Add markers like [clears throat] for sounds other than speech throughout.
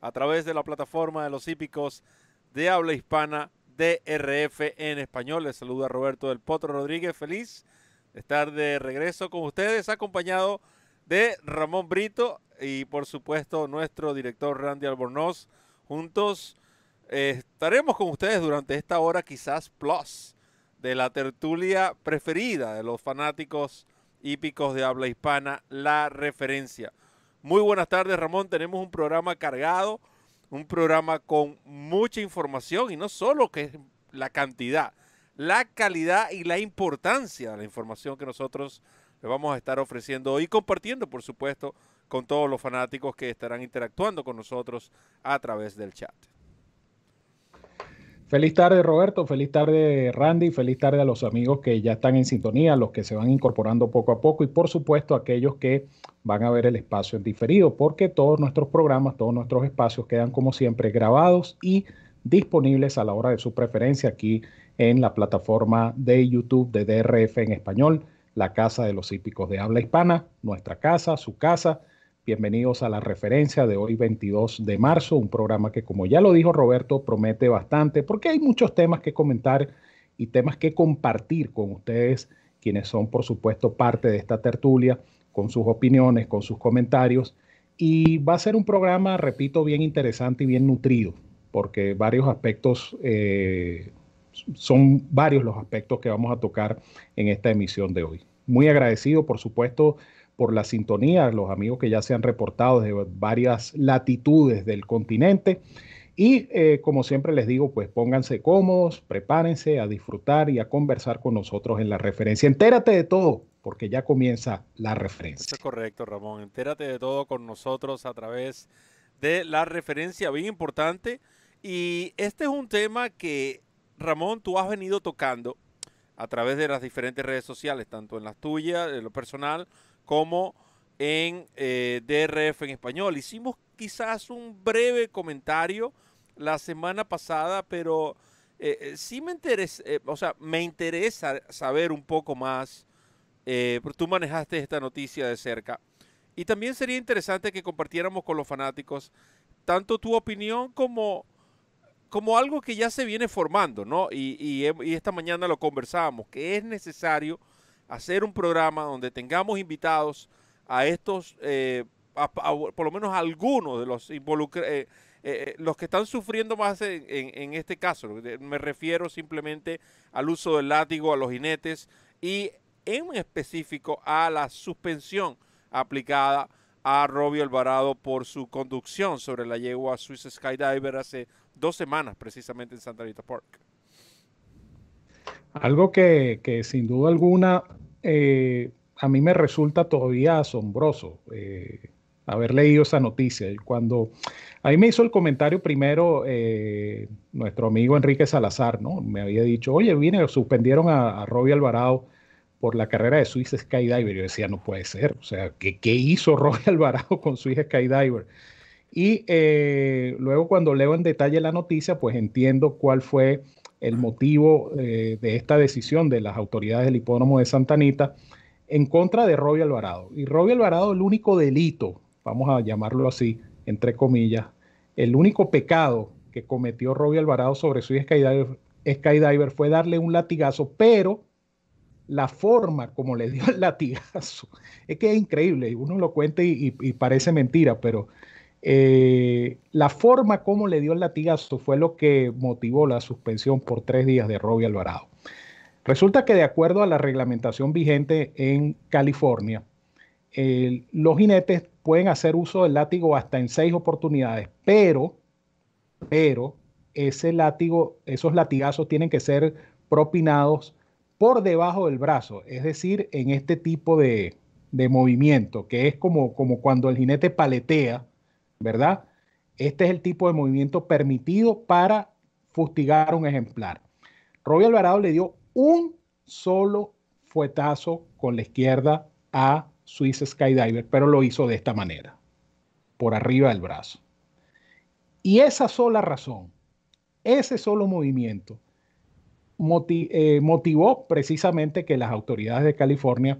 a través de la plataforma de los hípicos de habla hispana DRF en español. Les saluda Roberto del Potro Rodríguez. Feliz de estar de regreso con ustedes, acompañado de Ramón Brito y por supuesto nuestro director Randy Albornoz. Juntos eh, estaremos con ustedes durante esta hora quizás plus de la tertulia preferida de los fanáticos hípicos de habla hispana, la referencia. Muy buenas tardes, Ramón. Tenemos un programa cargado, un programa con mucha información y no solo que es la cantidad, la calidad y la importancia de la información que nosotros le vamos a estar ofreciendo y compartiendo, por supuesto, con todos los fanáticos que estarán interactuando con nosotros a través del chat. Feliz tarde Roberto, feliz tarde Randy, feliz tarde a los amigos que ya están en sintonía, los que se van incorporando poco a poco y por supuesto aquellos que van a ver el espacio en diferido, porque todos nuestros programas, todos nuestros espacios quedan como siempre grabados y disponibles a la hora de su preferencia aquí en la plataforma de YouTube de DRF en español, la casa de los hípicos de habla hispana, nuestra casa, su casa Bienvenidos a la referencia de hoy 22 de marzo, un programa que como ya lo dijo Roberto promete bastante porque hay muchos temas que comentar y temas que compartir con ustedes, quienes son por supuesto parte de esta tertulia, con sus opiniones, con sus comentarios. Y va a ser un programa, repito, bien interesante y bien nutrido, porque varios aspectos, eh, son varios los aspectos que vamos a tocar en esta emisión de hoy. Muy agradecido, por supuesto, por la sintonía, los amigos que ya se han reportado de varias latitudes del continente. Y eh, como siempre les digo, pues pónganse cómodos, prepárense a disfrutar y a conversar con nosotros en la referencia. Entérate de todo, porque ya comienza la referencia. Eso es correcto, Ramón. Entérate de todo con nosotros a través de la referencia, bien importante. Y este es un tema que, Ramón, tú has venido tocando a través de las diferentes redes sociales, tanto en las tuyas, en lo personal, como en eh, DRF en español. Hicimos quizás un breve comentario la semana pasada, pero eh, eh, sí me interesa, o sea, me interesa saber un poco más, tú manejaste esta noticia de cerca. Y también sería interesante que compartiéramos con los fanáticos tanto tu opinión como, como algo que ya se viene formando, ¿no? Y, y esta mañana lo conversábamos, que es necesario hacer un programa donde tengamos invitados a estos, eh, por lo menos algunos de los involucrados, eh, eh, los que están sufriendo más en, este caso. Me refiero simplemente al uso del látigo a los jinetes y en específico a la suspensión aplicada a Robbie Alvarado por su conducción sobre la yegua Swiss Skydiver hace dos semanas precisamente en Santa Rita Park. Algo que, que sin duda alguna eh, a mí me resulta todavía asombroso eh, haber leído esa noticia. Cuando a mí me hizo el comentario primero eh, nuestro amigo Enrique Salazar, ¿no? Me había dicho, oye, viene, suspendieron a, a Robbie Alvarado por la carrera de Swiss Skydiver. Yo decía, no puede ser. O sea, ¿qué, qué hizo [laughs] Robbie Alvarado con Swiss Skydiver? Y luego cuando leo en detalle la noticia, pues entiendo cuál fue el motivo eh, de esta decisión de las autoridades del hipódromo de Santa Anita en contra de Robbie Alvarado. Y Robbie Alvarado, el único delito, vamos a llamarlo así, entre comillas, el único pecado que cometió Robbie Alvarado sobre su skydiver, fue darle un latigazo, pero la forma como le dio el [laughs] latigazo, es que es increíble, uno lo cuenta y parece mentira, pero eh, la forma como le dio el latigazo fue lo que motivó la suspensión por tres días de Robbie Alvarado. Resulta que de acuerdo a la reglamentación vigente en California, los jinetes pueden hacer uso del látigo hasta en seis oportunidades, pero, pero ese látigo, esos latigazos tienen que ser propinados por debajo del brazo, es decir, en este tipo de, movimiento, que es como, como cuando el jinete paletea ¿verdad? Este es el tipo de movimiento permitido para fustigar un ejemplar. Robbie Alvarado le dio un solo fuetazo con la izquierda a Swiss Skydiver, pero lo hizo de esta manera, por arriba del brazo. Y esa sola razón, ese solo movimiento, eh, motivó precisamente que las autoridades de California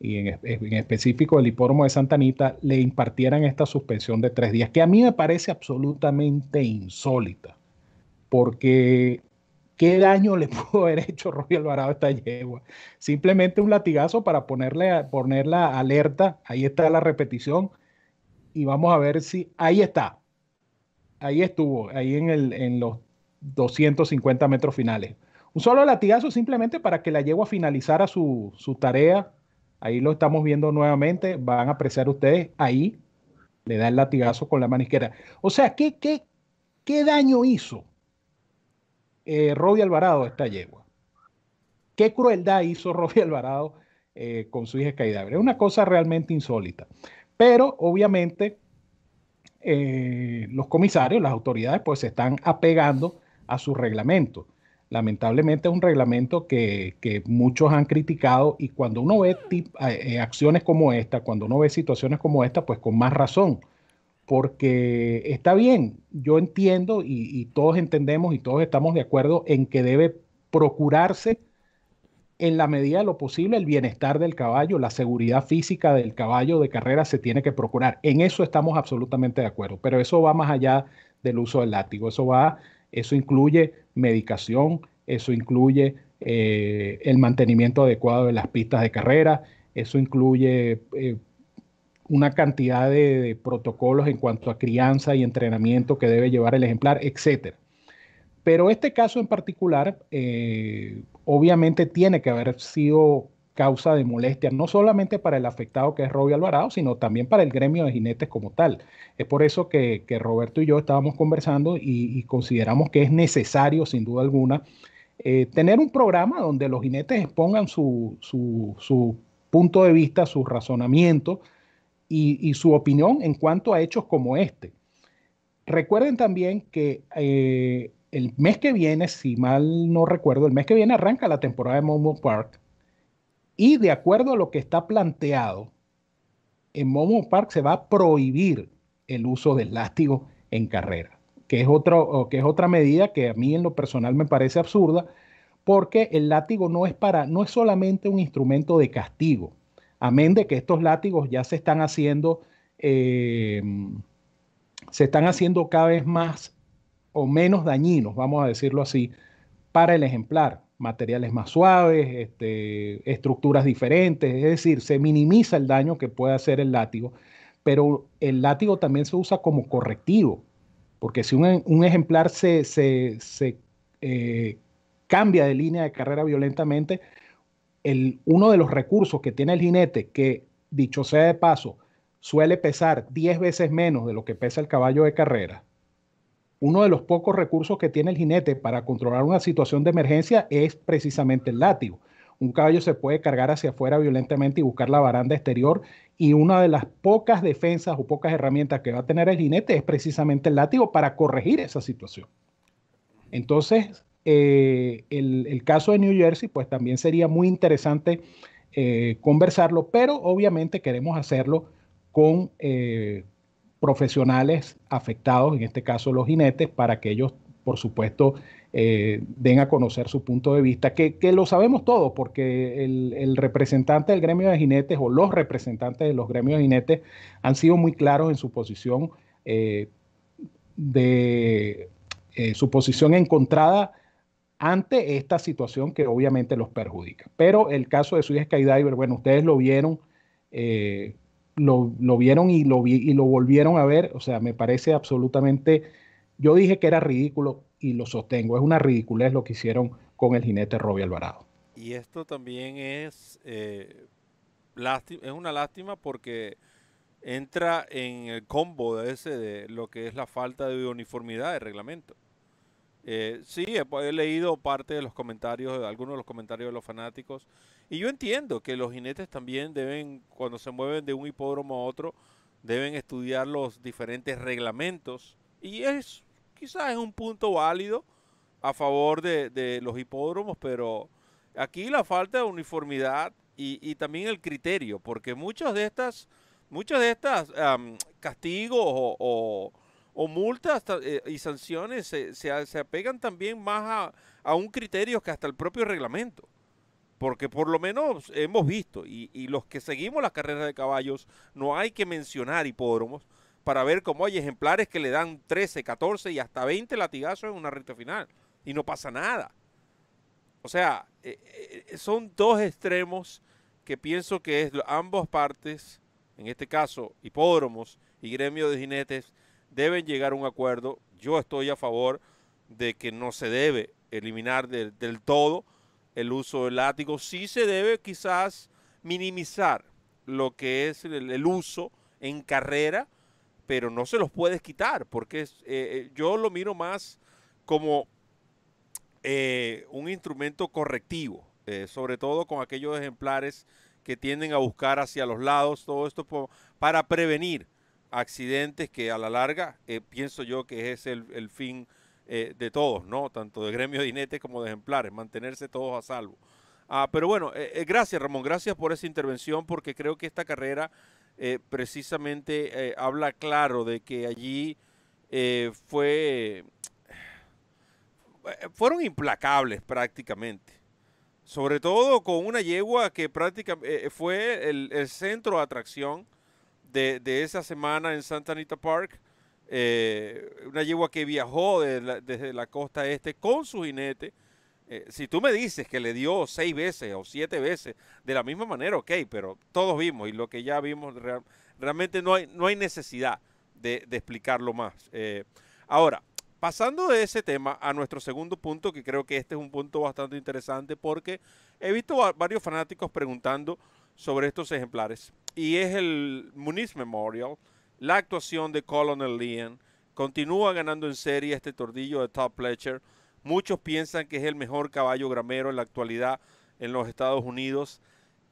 y en, específico el hipódromo de Santa Anita le impartieran esta suspensión de tres días, que a mí me parece absolutamente insólita, porque ¿qué daño le [laughs] pudo haber hecho Robbie Alvarado a esta yegua? Simplemente un latigazo para ponerle, ponerla alerta, ahí está la repetición, y vamos a ver si, ahí está, ahí estuvo, ahí en, el, en los 250 metros finales. Un solo latigazo simplemente para que la yegua finalizara su, tarea. Ahí lo estamos viendo nuevamente. Van a apreciar ustedes. Ahí le da el latigazo con la mano izquierda. O sea, ¿qué, qué, qué daño hizo eh, Robbie Alvarado a esta yegua? ¿Qué crueldad hizo [laughs] Robbie Alvarado eh, con su hija Caidabre? Es una cosa realmente insólita. Pero obviamente eh, los comisarios, las autoridades, pues se están apegando a su reglamento lamentablemente es un reglamento que, muchos han criticado y cuando uno ve eh, acciones como esta, cuando uno ve situaciones como esta, pues con más razón, porque está bien, yo entiendo y, todos entendemos y todos estamos de acuerdo en que debe procurarse en la medida de lo posible el bienestar del caballo, la seguridad física del caballo de carrera se tiene que procurar. En eso estamos absolutamente de acuerdo, pero eso va más allá del uso del látigo, eso va eso incluye medicación, eso incluye eh, el mantenimiento adecuado de las pistas de carrera, eso incluye eh, una cantidad de, protocolos en cuanto a crianza y entrenamiento que debe llevar el ejemplar, etc. Pero este caso en particular, eh, obviamente tiene que haber sido causa de molestia, no solamente para el afectado que es Robbie Alvarado, sino también para el gremio de jinetes como tal. Es por eso que, Roberto y yo estábamos conversando y, consideramos que es necesario, sin duda alguna, eh, tener un programa donde los jinetes expongan su, punto de vista, su razonamiento y, su opinión en cuanto a hechos como este. Recuerden también que eh, el mes que viene, si mal no recuerdo, el mes que viene arranca la temporada de Momo Park y de acuerdo a lo que está planteado, en Momo Park se va a prohibir el uso del látigo en carrera, que es, que es otra medida que a mí en lo personal me parece absurda, porque el látigo no es, para, no es solamente un instrumento de castigo, amén de que estos látigos ya se están haciendo, eh, se están haciendo cada vez más o menos dañinos, vamos a decirlo así, para el ejemplar materiales más suaves, este, estructuras diferentes, es decir, se minimiza el daño que puede hacer el látigo, pero el látigo también se usa como correctivo, porque si un, ejemplar se, eh, cambia de línea de carrera violentamente, el, uno de los recursos que tiene el jinete, que dicho sea de paso, suele pesar 10 veces menos de lo que pesa el caballo de carrera, uno de los pocos recursos que tiene el jinete para controlar una situación de emergencia es precisamente el látigo. Un caballo se puede cargar hacia afuera violentamente y buscar la baranda exterior y una de las pocas defensas o pocas herramientas que va a tener el jinete es precisamente el látigo para corregir esa situación. Entonces, eh, el, caso de New Jersey, pues también sería muy interesante eh, conversarlo, pero obviamente queremos hacerlo con, eh, profesionales afectados, en este caso los jinetes, para que ellos, por supuesto, eh, den a conocer su punto de vista, que, lo sabemos todos, porque el, representante del gremio de jinetes o los representantes de los gremios de jinetes han sido muy claros en su posición eh, de eh, su posición encontrada ante esta situación que obviamente los perjudica. Pero el caso de Sui Skydiver, bueno, ustedes lo vieron, lo, vieron y lo, y lo volvieron a ver. O sea, me parece absolutamente. Yo dije que era ridículo y lo sostengo. Es una ridiculez lo que hicieron con el jinete Robbie Alvarado. Y esto también es, eh, es una lástima porque entra en el combo de ese de lo que es la falta de uniformidad de reglamento. Eh, sí, he, leído parte de los comentarios, algunos de los comentarios de los fanáticos, y yo entiendo que los jinetes también deben, cuando se mueven de un hipódromo a otro, deben estudiar los diferentes reglamentos Y es quizás es un punto válido a favor de, los hipódromos, pero aquí la falta de uniformidad y, también el criterio, porque muchas de estas, muchas de estas castigos o, multas eh, y sanciones se, se, apegan también más a, a, un criterio que hasta el propio reglamento. Porque por lo menos hemos visto, y, y los que seguimos las carreras de caballos, no hay que mencionar hipódromos para ver cómo hay ejemplares que le dan 13, 14 y hasta 20 latigazos en una recta final y no pasa nada. O sea, eh, eh, son dos extremos que pienso que es ambas partes, en este caso hipódromos y gremio de jinetes, deben llegar a un acuerdo. Yo estoy a favor de que no se debe eliminar del todo el uso del látigo. Sí se debe quizás minimizar lo que es el, uso en carrera, pero no se los puedes quitar, porque eh, yo lo miro más como eh, un instrumento correctivo, eh, sobre todo con aquellos ejemplares que tienden a buscar hacia los lados, todo esto para prevenir accidentes que a la larga eh, pienso yo que es el, fin de todos, ¿no? Tanto de gremio de jinetes como de ejemplares, mantenerse todos a salvo. Ah, pero bueno, gracias Ramón, gracias por esa intervención porque creo que esta carrera precisamente habla claro de que allí fue eh, fueron implacables prácticamente. Sobre todo con una yegua que prácticamente eh, fue el, centro de atracción de, esa semana en Santa Anita Park. Eh, una yegua que viajó desde la costa este con su jinete. si tú me dices que le dio seis veces o siete veces de la misma manera, ok, pero todos vimos y lo que ya vimos realmente no hay, no hay necesidad de, explicarlo más. ahora, Pasando de ese tema a nuestro segundo punto, que creo que este es un punto bastante interesante porque he visto a varios fanáticos preguntando sobre estos ejemplares. Y es el Muniz Memorial, la actuación de Colonel Leon. Continúa ganando en serie este tordillo de Top Pletcher. Muchos piensan que es el mejor caballo gramero en la actualidad en los Estados Unidos.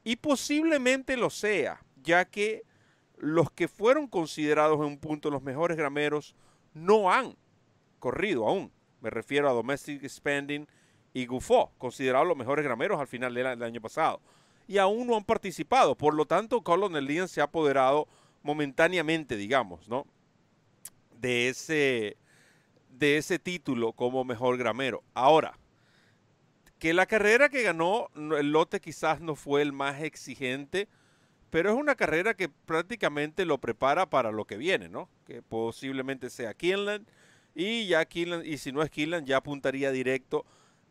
Y posiblemente lo sea, ya que los que fueron considerados en un punto los mejores grameros no han corrido aún. Me refiero a Domestic Spending y Gufo, considerados los mejores grameros al final del, año pasado. Y aún no han participado. Por lo tanto, Colonel Leon se ha apoderado momentáneamente, digamos, ¿no? De ese, de ese título como mejor gramero. Ahora, que la carrera que ganó, el lote quizás no fue el más exigente, pero es una carrera que prácticamente lo prepara para lo que viene, ¿no? Que posiblemente sea Kinland y ya y si no es Killan, ya apuntaría directo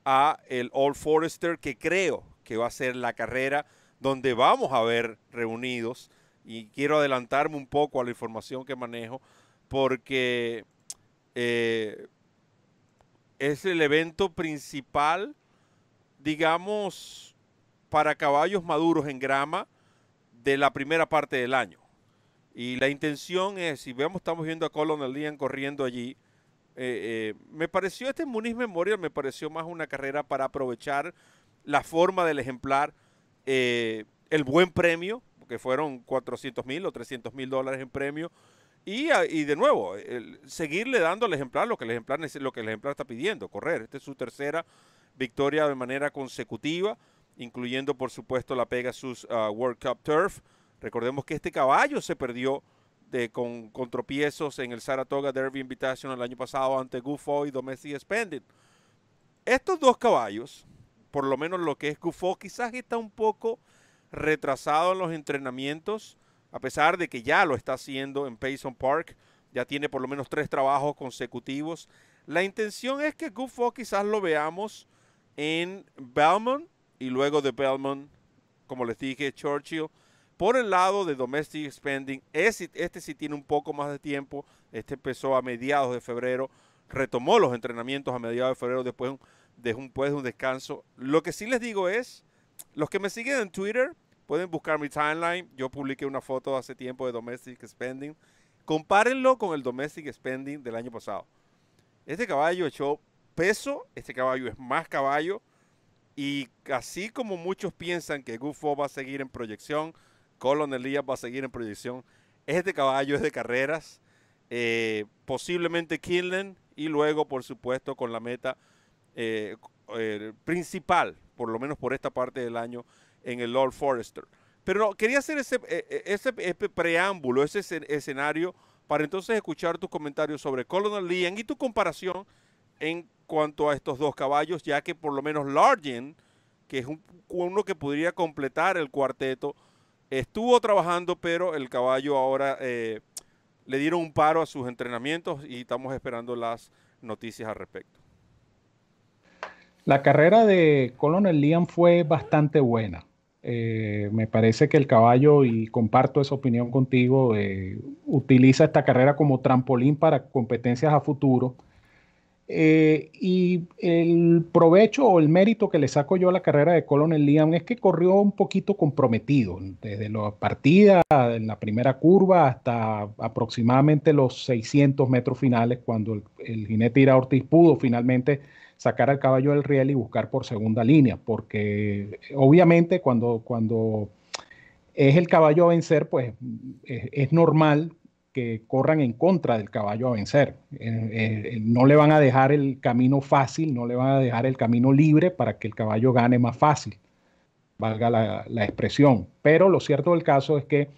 a el All Forester, que creo que va a ser la carrera donde vamos a ver reunidos. Y quiero adelantarme un poco a la información que manejo, porque eh, es el evento principal, digamos, para caballos maduros en grama de la primera parte del año. Y la intención es, si vemos, estamos viendo a Colonel Lian corriendo allí, eh, eh, me pareció este Muniz Memorial, me pareció más una carrera para aprovechar la forma del ejemplar, eh, el buen premio, que fueron 400 mil o 300 mil dólares en premio, y, ah, de nuevo, seguirle dando al ejemplar lo que el ejemplar, lo que el ejemplar está pidiendo, correr. Esta es su tercera victoria de manera consecutiva, incluyendo por supuesto la Pegasus uh, World Cup Turf. Recordemos que este caballo se perdió con, tropiezos en el Saratoga Derby Invitational el año pasado ante Gufo y Domestic Spending. Estos dos caballos, por lo menos lo que es Gufo, quizás está un poco retrasado en los entrenamientos, a pesar de que ya lo está haciendo en Payson Park, ya tiene por lo menos tres trabajos consecutivos. La intención es que Gufo quizás lo veamos en Belmont y luego de Belmont, como les dije, Churchill por el lado de domestic spending, este sí tiene un poco más de tiempo. Este empezó a mediados de febrero, retomó los entrenamientos a mediados de febrero después de un, de un descanso. Lo que sí les digo es, los que me siguen en Twitter pueden buscar mi timeline. Yo publiqué una foto hace tiempo de domestic spending. Compárenlo con el domestic spending del año pasado. Este caballo echó peso, este caballo es más caballo. Y así como muchos piensan que Gufo va a seguir en proyección, Colonel Elías va a seguir en proyección. Este caballo es de carreras eh, posiblemente Kinlan y luego, por supuesto, con la meta eh, principal, por lo menos por esta parte del año, en el Lord Forester. Pero quería hacer ese, ese, preámbulo, ese escenario, para entonces escuchar tus comentarios sobre Colonel Lian y tu comparación en cuanto a estos dos caballos, ya que por lo menos Largen, que es uno que podría completar el cuarteto, estuvo trabajando, pero el caballo ahora eh, le dieron un paro a sus entrenamientos y estamos esperando las noticias al respecto. La carrera de Colonel Liam fue bastante buena. Eh, me parece que el caballo, y comparto esa opinión contigo, eh, utiliza esta carrera como trampolín para competencias a futuro eh, y el provecho o el mérito que le saco yo a la carrera de Colonel Liam es que corrió un poquito comprometido, desde la partida, en la primera curva, hasta aproximadamente los 600 metros finales, cuando el, jinete Ira Ortiz pudo finalmente sacar al caballo del riel y buscar por segunda línea, porque obviamente cuando, cuando es el caballo a vencer, pues es normal que corran en contra del caballo a vencer. Eh, eh, no le van a dejar el camino fácil, no le van a dejar el camino libre para que el caballo gane más fácil, valga la, expresión. Pero lo cierto del caso es que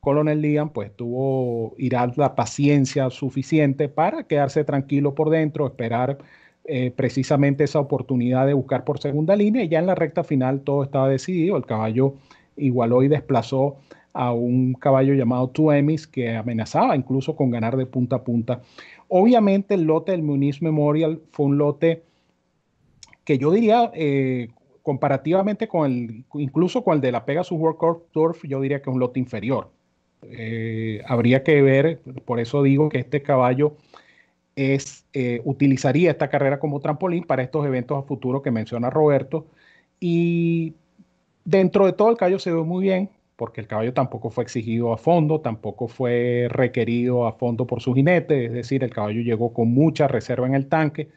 Colonel Liam pues tuvo irá la paciencia suficiente para quedarse tranquilo por dentro, esperar eh, precisamente esa oportunidad de buscar por segunda línea y ya en la recta final todo estaba decidido, el caballo igualó y desplazó a un caballo llamado Tuemis que amenazaba incluso con ganar de punta a punta. Obviamente el lote del Muniz Memorial fue un lote que yo diría, eh, comparativamente con el, incluso con el de la Pegasus World Turf, yo diría que es un lote inferior. Eh, habría que ver, por eso digo que este caballo es, eh, utilizaría esta carrera como trampolín para estos eventos a futuro que menciona Roberto. Y dentro de todo el caballo se ve muy bien, porque el caballo tampoco fue exigido a fondo, tampoco fue requerido a fondo por su jinete, es decir, el caballo llegó con mucha reserva en el tanque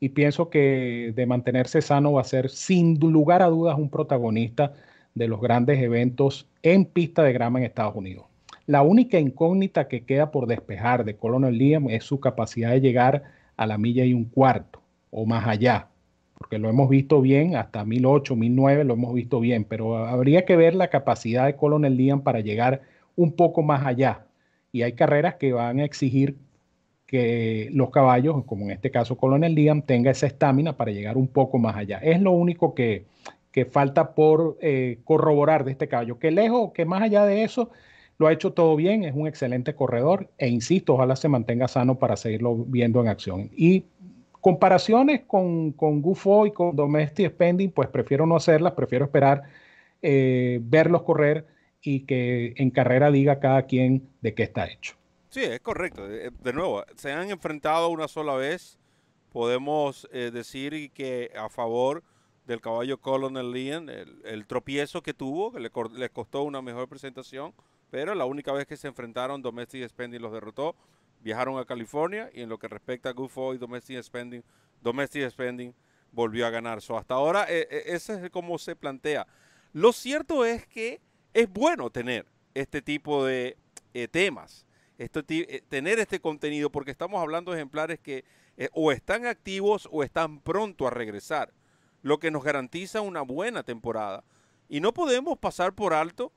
y pienso que de mantenerse sano va a ser sin lugar a dudas un protagonista de los grandes eventos en pista de grama en Estados Unidos. La única incógnita que queda por despejar de Colonel Liam es su capacidad de llegar a la milla y un cuarto o más allá porque lo hemos visto bien, hasta 1008, 1009 lo hemos visto bien, pero habría que ver la capacidad de Colonel Liam para llegar un poco más allá. Y hay carreras que van a exigir que los caballos, como en este caso Colonel Liam, tenga esa estamina para llegar un poco más allá. Es lo único que, falta por eh, corroborar de este caballo. Que lejos, que más allá de eso, lo ha hecho todo bien, es un excelente corredor e insisto, ojalá se mantenga sano para seguirlo viendo en acción. Y Comparaciones con, con Gufo y con Domestic Spending, pues prefiero no hacerlas, prefiero esperar eh, verlos correr y que en carrera diga cada quien de qué está hecho. Sí, es correcto. Eh, de nuevo, se han enfrentado una sola vez. Podemos eh, decir que a favor del caballo Colonel Lian, el, tropiezo que tuvo, que le, le, costó una mejor presentación, pero la única vez que se enfrentaron, Domestic Spending los derrotó viajaron a California y en lo que respecta a GoFo y Domestic Spending, Domestic Spending volvió a ganar. Hasta ahora eh, eh, ese es como se plantea. Lo cierto es que es bueno tener este tipo de eh, temas, este, tener este contenido, porque estamos hablando de ejemplares que o están activos o están pronto a regresar, lo que nos garantiza una buena temporada. Y no podemos pasar por alto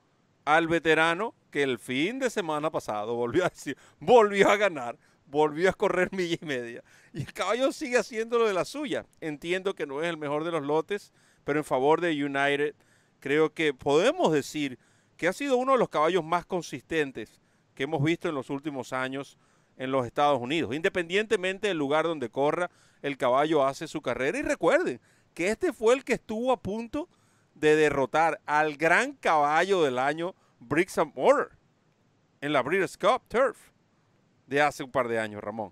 al veterano que el fin de semana pasado volvió a decir, volvió a ganar, volvió a correr [laughs] milla y media. Y el caballo sigue haciendo lo de la suya. Entiendo que no es el mejor de los lotes, pero en favor de United, creo que podemos decir que ha sido uno de los caballos más consistentes que hemos visto en los últimos años en los Estados Unidos. Independientemente del lugar donde corra, el caballo hace su carrera. Y recuerden que este fue el que estuvo a punto de derrotar al gran caballo del año, Bricks and Mortar, en la Breeders' Cup Turf de hace un par de años, Ramón.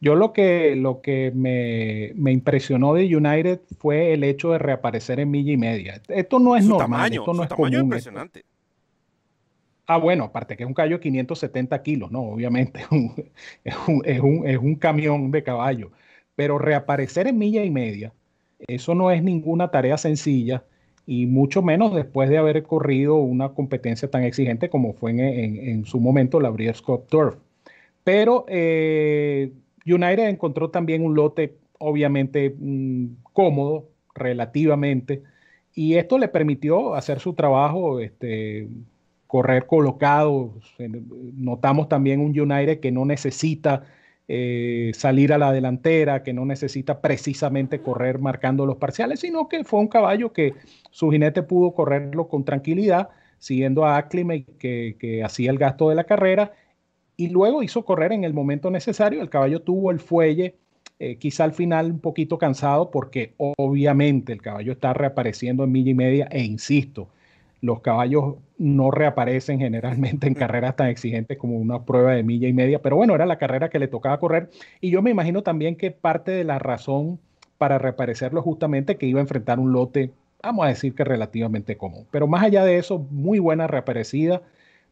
Yo lo que, lo que me, impresionó de United fue el hecho de reaparecer en milla y media. Esto no es normal, esto no es tamaño impresionante. Ah, bueno, aparte que es un caballo de 570 kilos, ¿no? Obviamente, [laughs] es un, es, un, es un camión de caballo. Pero reaparecer en milla y media eso no es ninguna tarea sencilla y mucho menos después de haber corrido una competencia tan exigente como fue en, su momento la Breeders' Cup Turf. Pero eh, United encontró también un lote obviamente mm, cómodo relativamente y esto le permitió hacer su trabajo, este, correr colocado. Notamos también un United que no necesita eh, salir a la delantera, que no necesita precisamente correr marcando los parciales, sino que fue un caballo que su jinete pudo correrlo con tranquilidad, siguiendo a Ackley que, que hacía el gasto de la carrera y luego hizo correr en el momento necesario. El caballo tuvo el fuelle eh, quizá al final un poquito cansado porque obviamente el caballo está reapareciendo en milla y media e insisto, los caballos no reaparecen generalmente en carreras tan exigentes como una prueba de milla y media, pero bueno, era la carrera que le tocaba correr. Y yo me imagino también que parte de la razón para reaparecerlo justamente que iba a enfrentar un lote, vamos a decir que relativamente común, pero más allá de eso, muy buena reaparecida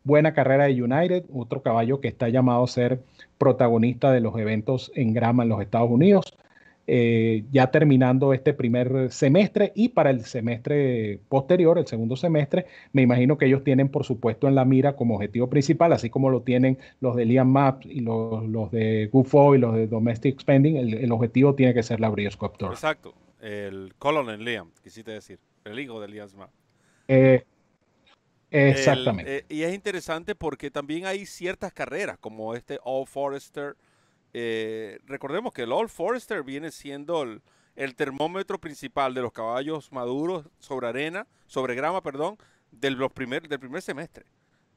buena carrera de United, otro caballo que está llamado a ser protagonista de los eventos en grama en los Estados Unidos. Eh, ya terminando este primer semestre y para el semestre posterior, el segundo semestre, me imagino que ellos tienen, por supuesto, en la mira como objetivo principal, así como lo tienen los de Liam Maps y los, de GUFO y los de Domestic Spending, el, objetivo tiene que ser la Breeders' Exacto, el Colonel Liam, quisiste decir, el hijo de Liam Maps. Eh, Exactamente. Eh, y es interesante porque también hay ciertas carreras, como este All Forester. Eh, recordemos que el All Forester viene siendo el, termómetro principal de los caballos maduros sobre arena, sobre grama, perdón, del, primer, del primer semestre.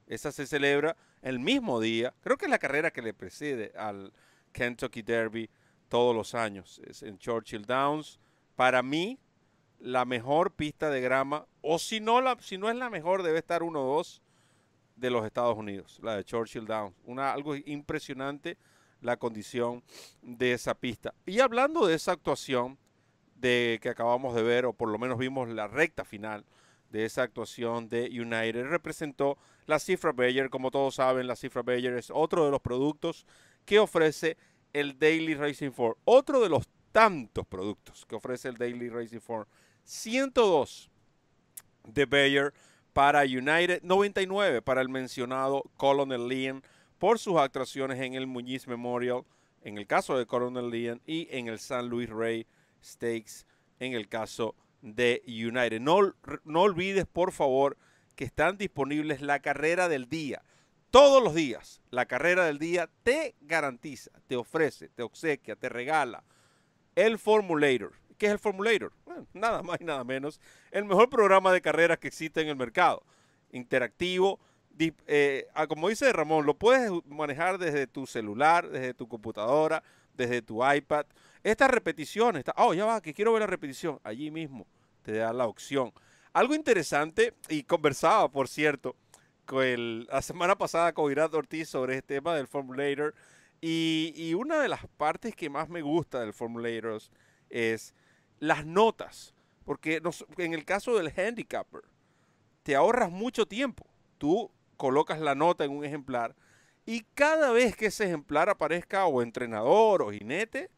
Esa se celebra el mismo día. Creo que es la carrera que le precede al Kentucky Derby todos los años. Es en Churchill Downs. Para mí, la mejor pista de grama, o si no, la, si no es la mejor, debe estar uno o dos de los Estados Unidos, la de Churchill Downs. Una, algo impresionante la condición de esa pista. Y hablando de esa actuación de que acabamos de ver, o por lo menos vimos la recta final de esa actuación de United, representó la cifra Bayer. Como todos saben, la cifra Bayer es otro de los productos que ofrece el Daily Racing Form. Otro de los tantos productos que ofrece el Daily Racing Form 102 de Bayer para United, 99 para el mencionado Colonel Leon por sus actuaciones en el Muñiz Memorial, en el caso de Colonel Leon, y en el San Luis Rey Stakes, en el caso de United. No, no olvides, por favor, que están disponibles la carrera del día. Todos los días, la carrera del día te garantiza, te ofrece, te obsequia, te regala el Formulator ¿Qué es el Formulator? nada más y nada menos. El mejor programa de carreras que existe en el mercado. Interactivo. Eh, ah, como dice Ramón, lo puedes manejar desde tu celular, desde tu computadora, desde tu iPad. Estas repeticiones, oh, ya va, que quiero ver la repetición. Allí mismo te da la opción. Algo interesante, y conversaba, por cierto, con la semana pasada con Irad Ortiz sobre este tema del Formulator. Y, y, una de las partes que más me gusta del Formulator es las notas, porque en el caso del handicapper, te ahorras mucho tiempo. Tú colocas la nota en un ejemplar y cada vez que ese ejemplar aparezca o entrenador o jinete,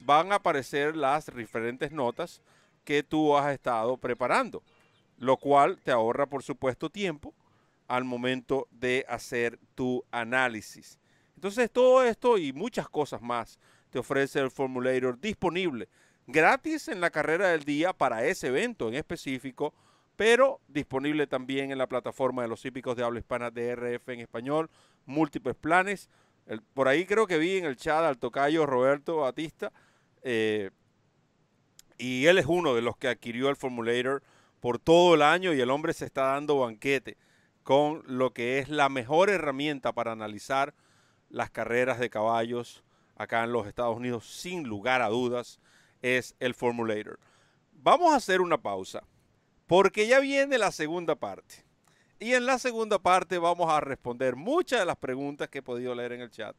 van a aparecer las diferentes notas que tú has estado preparando, lo cual te ahorra, por supuesto, tiempo al momento de hacer tu análisis. Entonces, todo esto y muchas cosas más te ofrece el Formulator disponible gratis en la carrera del día para ese evento en específico, pero disponible también en la plataforma de los hípicos de habla hispana de RF en español, múltiples planes. por ahí creo que vi en el chat al tocayo Roberto Batista, eh, y él es uno de los que adquirió el Formulator por todo el año y el hombre se está dando banquete con lo que es la mejor herramienta para analizar las carreras de caballos acá en los Estados Unidos, sin lugar a dudas es el Formulator. Vamos a hacer una pausa porque ya viene la segunda parte. Y en la segunda parte vamos a responder muchas de las preguntas que he podido leer en el chat.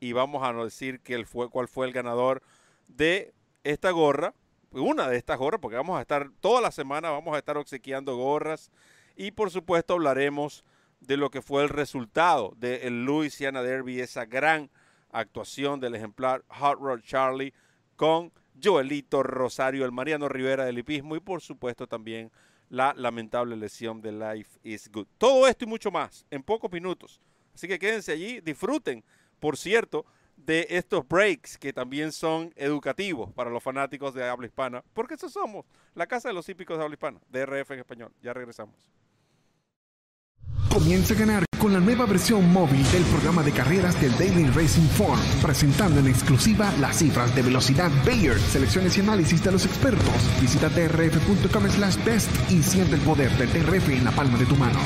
Y vamos a decir fue, cuál fue el ganador de esta gorra. Una de estas gorras, porque vamos a estar toda la semana, vamos a estar obsequiando gorras. Y por supuesto hablaremos de lo que fue el resultado del Louisiana Derby, esa gran actuación del ejemplar Hot Rod Charlie con Joelito Rosario, el Mariano Rivera del hipismo y por supuesto también la lamentable lesión de Life is Good. Todo esto y mucho más en pocos minutos. Así que quédense allí, disfruten, por cierto, de estos breaks que también son educativos para los fanáticos de habla hispana, porque eso somos, la casa de los hípicos de habla hispana, DRF en español. Ya regresamos. Comienza a ganar con la nueva versión móvil del programa de carreras del Daily Racing Form, presentando en exclusiva las cifras de velocidad Bayer, selecciones y análisis de los expertos. Visita drf.com slash best y siente el poder del DRF en la palma de tu mano.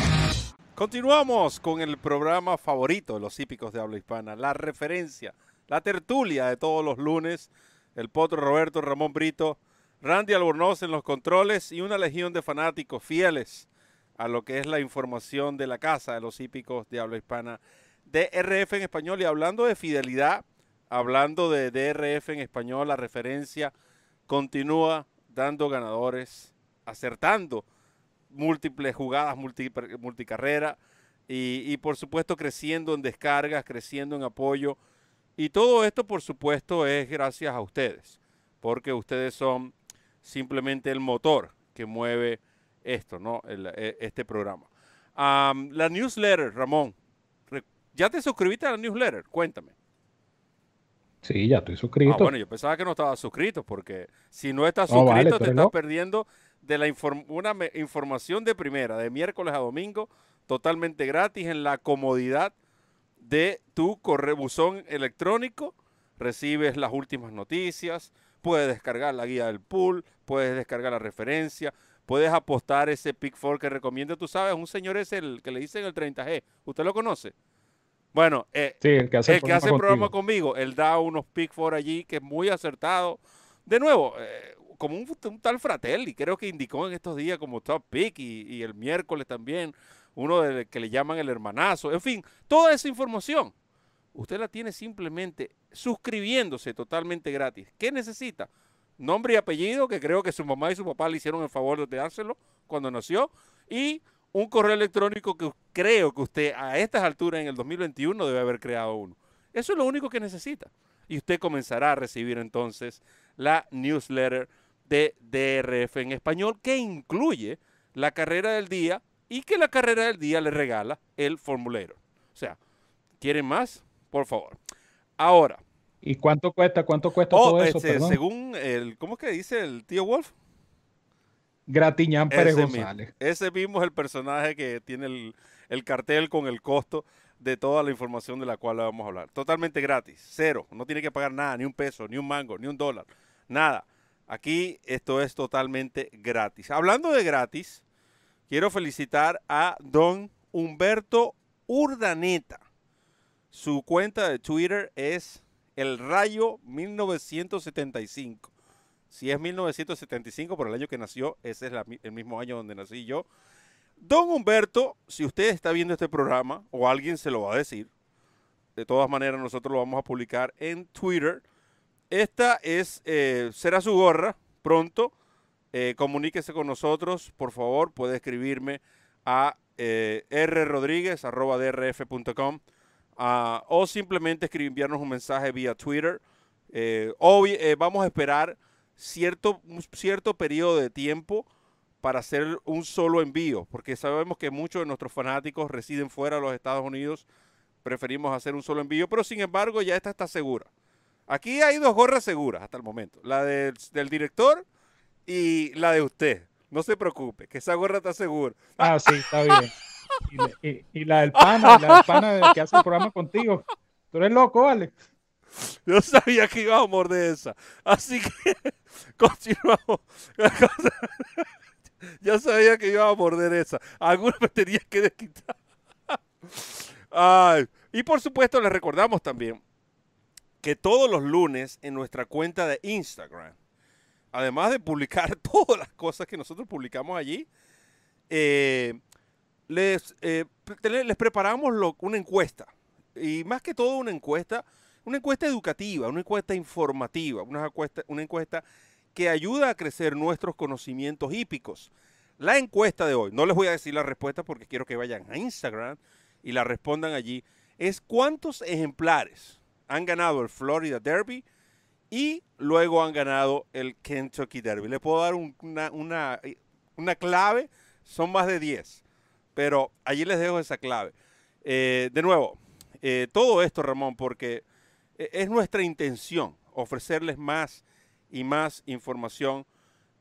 Continuamos con el programa favorito de los hípicos de habla hispana, la referencia, la tertulia de todos los lunes, el potro Roberto Ramón Brito, Randy Albornoz en los controles y una legión de fanáticos fieles a lo que es la información de la casa de los hípicos de habla hispana DRF en español. Y hablando de fidelidad, hablando de DRF en español, la referencia continúa dando ganadores, acertando múltiples jugadas, multi, multicarrera y, y por supuesto creciendo en descargas, creciendo en apoyo. Y todo esto, por supuesto, es gracias a ustedes, porque ustedes son simplemente el motor que mueve esto, ¿no? El, este programa. Um, la newsletter, Ramón. ¿Ya te suscribiste a la newsletter? Cuéntame. Sí, ya estoy suscrito. Ah, bueno, yo pensaba que no estaba suscrito, porque si no estás suscrito, te estás perdiendo de la inform una información de primera, de miércoles a domingo, totalmente gratis en la comodidad de tu correo buzón electrónico. Recibes las últimas noticias, puedes descargar la guía del pool, puedes descargar la referencia, puedes apostar ese pick four que recomiendo. Tú sabes, un señor es el que le dicen el 30G. ¿Usted lo conoce? Bueno, eh, el que hace el, programa, conmigo, él da unos pick four allí que es muy acertado. De nuevo, eh, como un, tal Fratelli, creo que indicó en estos días como top pick y, el miércoles también, uno de, que le llaman el hermanazo. En fin, toda esa información usted la tiene simplemente suscribiéndose totalmente gratis. ¿Qué necesita? Nombre y apellido, que creo que su mamá y su papá le hicieron el favor de dárselo cuando nació, y un correo electrónico que creo que usted a estas alturas en el 2021 debe haber creado uno. Eso es lo único que necesita. Y usted comenzará a recibir entonces la newsletter de DRF en español que incluye la carrera del día y que la carrera del día le regala el formulario. O sea, ¿quieren más? Por favor. Ahora, ¿Y cuánto cuesta? ¿Cuánto cuesta oh, todo eso? Este, según el, ¿cómo es que dice el tío Wolf? Gratiñán Pérez González. ese mismo es el personaje que tiene el, cartel con el costo de toda la información de la cual vamos a hablar. Totalmente gratis, cero. No tiene que pagar nada, ni un peso, ni un mango, ni un dólar, nada. Aquí esto es totalmente gratis. Hablando de gratis, quiero felicitar a don Humberto Urdaneta. Su cuenta de Twitter es el Rayo 1975. Si es 1975 por el año que nació, ese es el mismo año donde nací yo. Don Humberto, si usted está viendo este programa o alguien se lo va a decir, de todas maneras nosotros lo vamos a publicar en Twitter. Esta es, eh, será su gorra pronto. Eh, comuníquese con nosotros, por favor, puede escribirme a eh, Ah, o simplemente enviarnos un mensaje vía Twitter. Eh, o eh, vamos a esperar cierto, un cierto periodo de tiempo para hacer un solo envío, porque sabemos que muchos de nuestros fanáticos residen fuera de los Estados Unidos. Preferimos hacer un solo envío, pero sin embargo ya esta está segura. Aquí hay dos gorras seguras hasta el momento, la del, del director y la de usted. No se preocupe, que esa gorra está segura. Ah, sí, está bien. [laughs] Y, la del pana, la del pana que hace el programa contigo. Tú eres loco, Alex. Yo sabía que iba a morder esa. Así que [laughs] continuamos. [laughs] Yo sabía que iba a morder esa. Alguna me tenía que desquitar. [laughs] y por supuesto, les recordamos también que todos los lunes en nuestra cuenta de Instagram, además de publicar todas las cosas que nosotros publicamos allí, eh, les, eh, les preparamos una encuesta. Y más que todo una encuesta, una encuesta educativa, una encuesta informativa, una encuesta, que ayuda a crecer nuestros conocimientos hípicos. La encuesta de hoy, no les voy a decir la respuesta porque quiero que vayan a Instagram y la respondan allí, es cuántos ejemplares han ganado el Florida Derby y luego han ganado el Kentucky Derby. Le puedo dar una, una una clave, son más de 10. Pero allí les dejo esa clave. Eh, de nuevo, eh, todo esto, Ramón, porque eh, es nuestra intención ofrecerles más y más información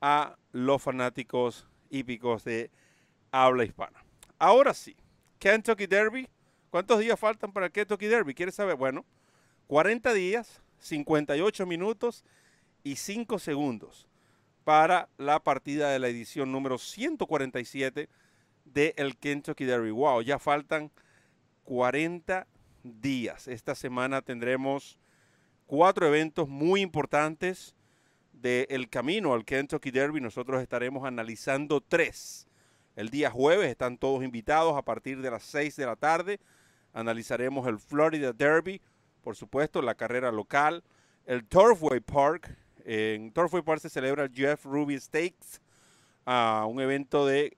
a los fanáticos hípicos de habla hispana. Ahora sí, Kentucky Derby. ¿Cuántos días faltan para el Kentucky Derby? ¿Quieres saber? Bueno, 40 días, 58 minutos y 5 segundos para la partida de la edición número 147 del Kentucky Derby. Wow, ya faltan 40 días. Esta semana tendremos cuatro eventos muy importantes del camino al Kentucky Derby. Nosotros estaremos analizando tres. El día jueves están todos invitados a partir de las 6 de la tarde. Analizaremos el Florida Derby, por supuesto, la carrera local, el Turfway Park. En Turfway Park se celebra el Jeff Ruby Stakes, uh, un evento de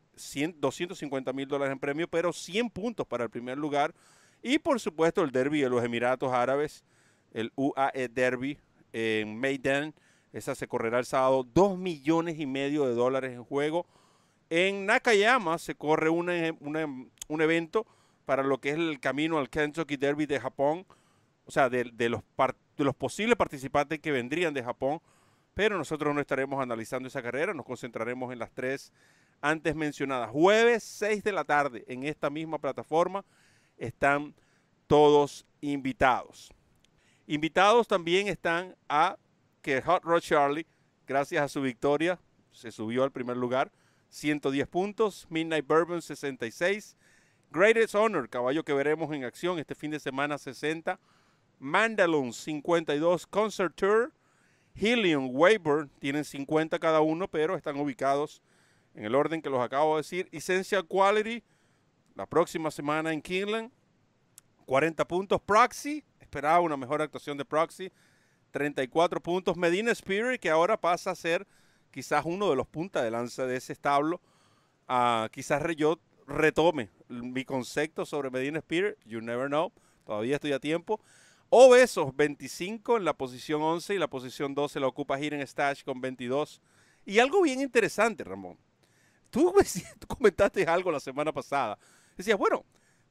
250 mil dólares en premio, pero 100 puntos para el primer lugar. Y por supuesto el Derby de los Emiratos Árabes, el UAE Derby en Maidan. Esa se correrá el sábado. 2 millones y medio de dólares en juego. En Nakayama se corre un evento para lo que es el camino al Kentucky Derby de Japón. O sea, de los posibles participantes que vendrían de Japón. Pero nosotros no estaremos analizando esa carrera. Nos concentraremos en las tres antes mencionadas. Jueves 6 de la tarde en esta misma plataforma están todos invitados. Invitados también están a que Hot Rod Charlie, gracias a su victoria, se subió al primer lugar, 110 puntos, Midnight Bourbon 66, Greatest Honor, caballo que veremos en acción este fin de semana 60, Mandalone 52, Concert Tour, Helium, Wayburn tienen 50 cada uno, pero están ubicados en el orden que los acabo de decir. Essential Quality, la próxima semana en Kingland, 40 puntos. Proxy, esperaba una mejor actuación de Proxy, 34 puntos. Medina Spirit, que ahora pasa a ser quizás uno de los puntas de lanza de ese establo. Uh, quizás yo retome mi concepto sobre Medina Spirit, you never know, todavía estoy a tiempo. Obesos, 25 en la posición 11 y la posición 12 la ocupa Hidden Stash con 22. Y algo bien interesante, Ramón. Tú, [laughs] comentaste algo la semana pasada. Decías, bueno,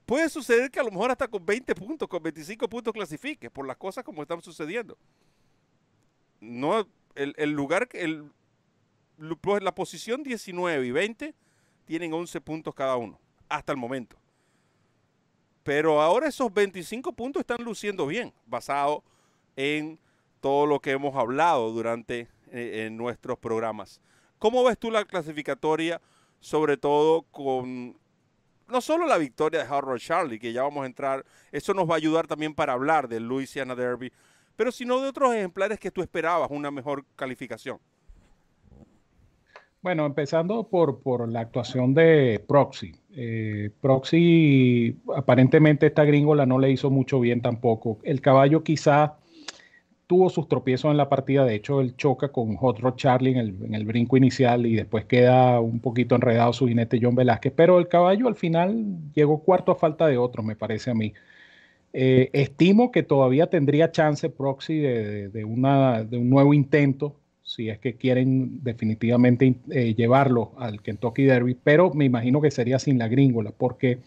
puede suceder que a lo mejor hasta con 20 puntos, con 25 puntos clasifique por las cosas como están sucediendo. No, el, lugar, el, pues, la posición 19 y 20 tienen 11 puntos cada uno, hasta el momento. Pero ahora esos 25 puntos están luciendo bien, basado en todo lo que hemos hablado durante eh, en nuestros programas. ¿Cómo ves tú la clasificatoria, sobre todo con no solo la victoria de Harold Charlie, que ya vamos a entrar, eso nos va a ayudar también para hablar del Louisiana Derby, pero sino de otros ejemplares que tú esperabas una mejor calificación? Bueno, empezando por, por la actuación de Proxy. Eh, Proxy, aparentemente esta gringola no le hizo mucho bien tampoco. El caballo quizá tuvo sus tropiezos en la partida, de hecho él choca con Hot Rod Charlie en el, brinco inicial y después queda un poquito enredado su jinete John Velázquez, pero el caballo al final llegó cuarto a falta de otro, me parece a mí. Eh, estimo que todavía tendría chance Proxy de, una, de un nuevo intento, si es que quieren definitivamente eh, llevarlo al Kentucky Derby, pero me imagino que sería sin la gringola, porque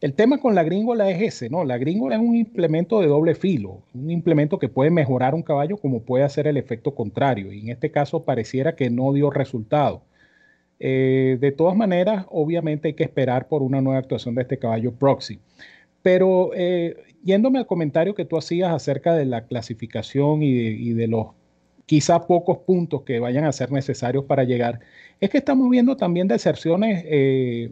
el tema con la gringola es ese, ¿no? La gringola es un implemento de doble filo, un implemento que puede mejorar un caballo como puede hacer el efecto contrario. Y en este caso pareciera que no dio resultado. Eh, de todas maneras, obviamente hay que esperar por una nueva actuación de este caballo Proxy. Pero eh, yéndome al comentario que tú hacías acerca de la clasificación y de, los quizá pocos puntos que vayan a ser necesarios para llegar, es que estamos viendo también deserciones eh,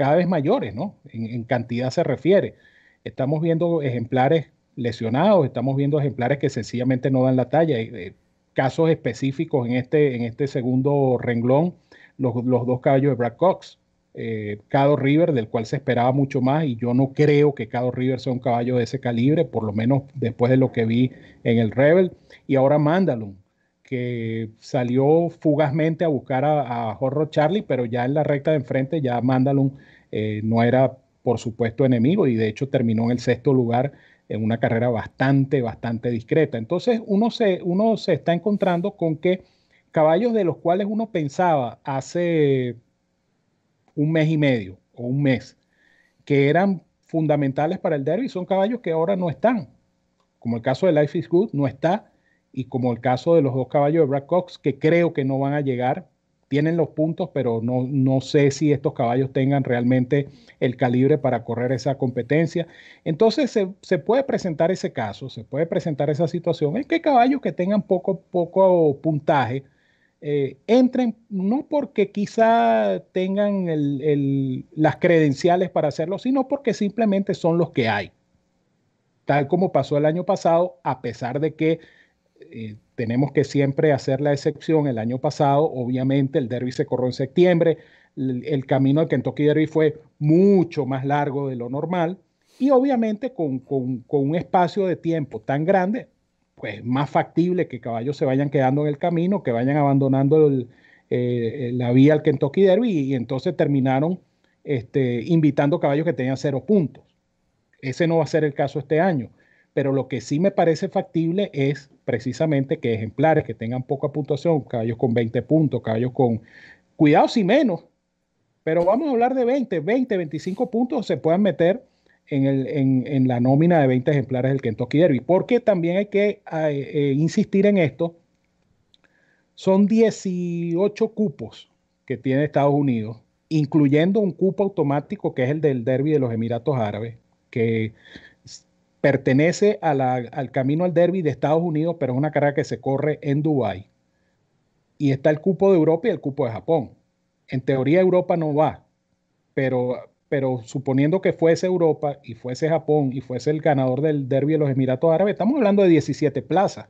cada vez mayores, ¿no? En, cantidad se refiere. Estamos viendo ejemplares lesionados, estamos viendo ejemplares que sencillamente no dan la talla. Eh, casos específicos en este, en este segundo renglón, los, dos caballos de Brad Cox. Eh, Cado River, del cual se esperaba mucho más, y yo no creo que Cado River sea un caballo de ese calibre, por lo menos después de lo que vi en el Rebel. Y ahora Mandalun, que salió fugazmente a buscar a, a Charlie, pero ya en la recta de enfrente ya Mandalun eh, no era, por supuesto, enemigo y de hecho terminó en el sexto lugar en una carrera bastante, bastante discreta. Entonces uno se, uno se está encontrando con que caballos de los cuales uno pensaba hace un mes y medio o un mes, que eran fundamentales para el derby, son caballos que ahora no están. Como el caso de Life is Good, no está. Y como el caso de los dos caballos de Brad Cox, que creo que no van a llegar tienen los puntos, pero no, no sé si estos caballos tengan realmente el calibre para correr esa competencia. Entonces se, puede presentar ese caso, se puede presentar esa situación en que caballos que tengan poco, poco puntaje eh, entren, no porque quizá tengan las credenciales para hacerlo, sino porque simplemente son los que hay. Tal como pasó el año pasado, a pesar de que eh, tenemos que siempre hacer la excepción. El año pasado, obviamente, el derby se corrió en septiembre. El, camino al Kentucky Derby fue mucho más largo de lo normal. Y obviamente con, un espacio de tiempo tan grande, pues más factible que caballos se vayan quedando en el camino, que vayan abandonando eh, la vía al Kentucky Derby y, entonces terminaron este, invitando caballos que tenían cero puntos. Ese no va a ser el caso este año, pero lo que sí me parece factible es precisamente que ejemplares que tengan poca puntuación, caballos con 20 puntos, caballos con, cuidado si menos, pero vamos a hablar de 20, 20, 25 puntos se puedan meter en, el, en, la nómina de 20 ejemplares del Kentucky Derby, porque también hay que eh, eh, insistir en esto, son 18 cupos que tiene Estados Unidos, incluyendo un cupo automático que es el del Derby de los Emiratos Árabes, que pertenece al camino al derby de Estados Unidos, pero es una carrera que se corre en Dubái. Y está el cupo de Europa y el cupo de Japón. En teoría Europa no va, pero, pero suponiendo que fuese Europa y fuese Japón y fuese el ganador del derby de los Emiratos Árabes, estamos hablando de 17 plazas,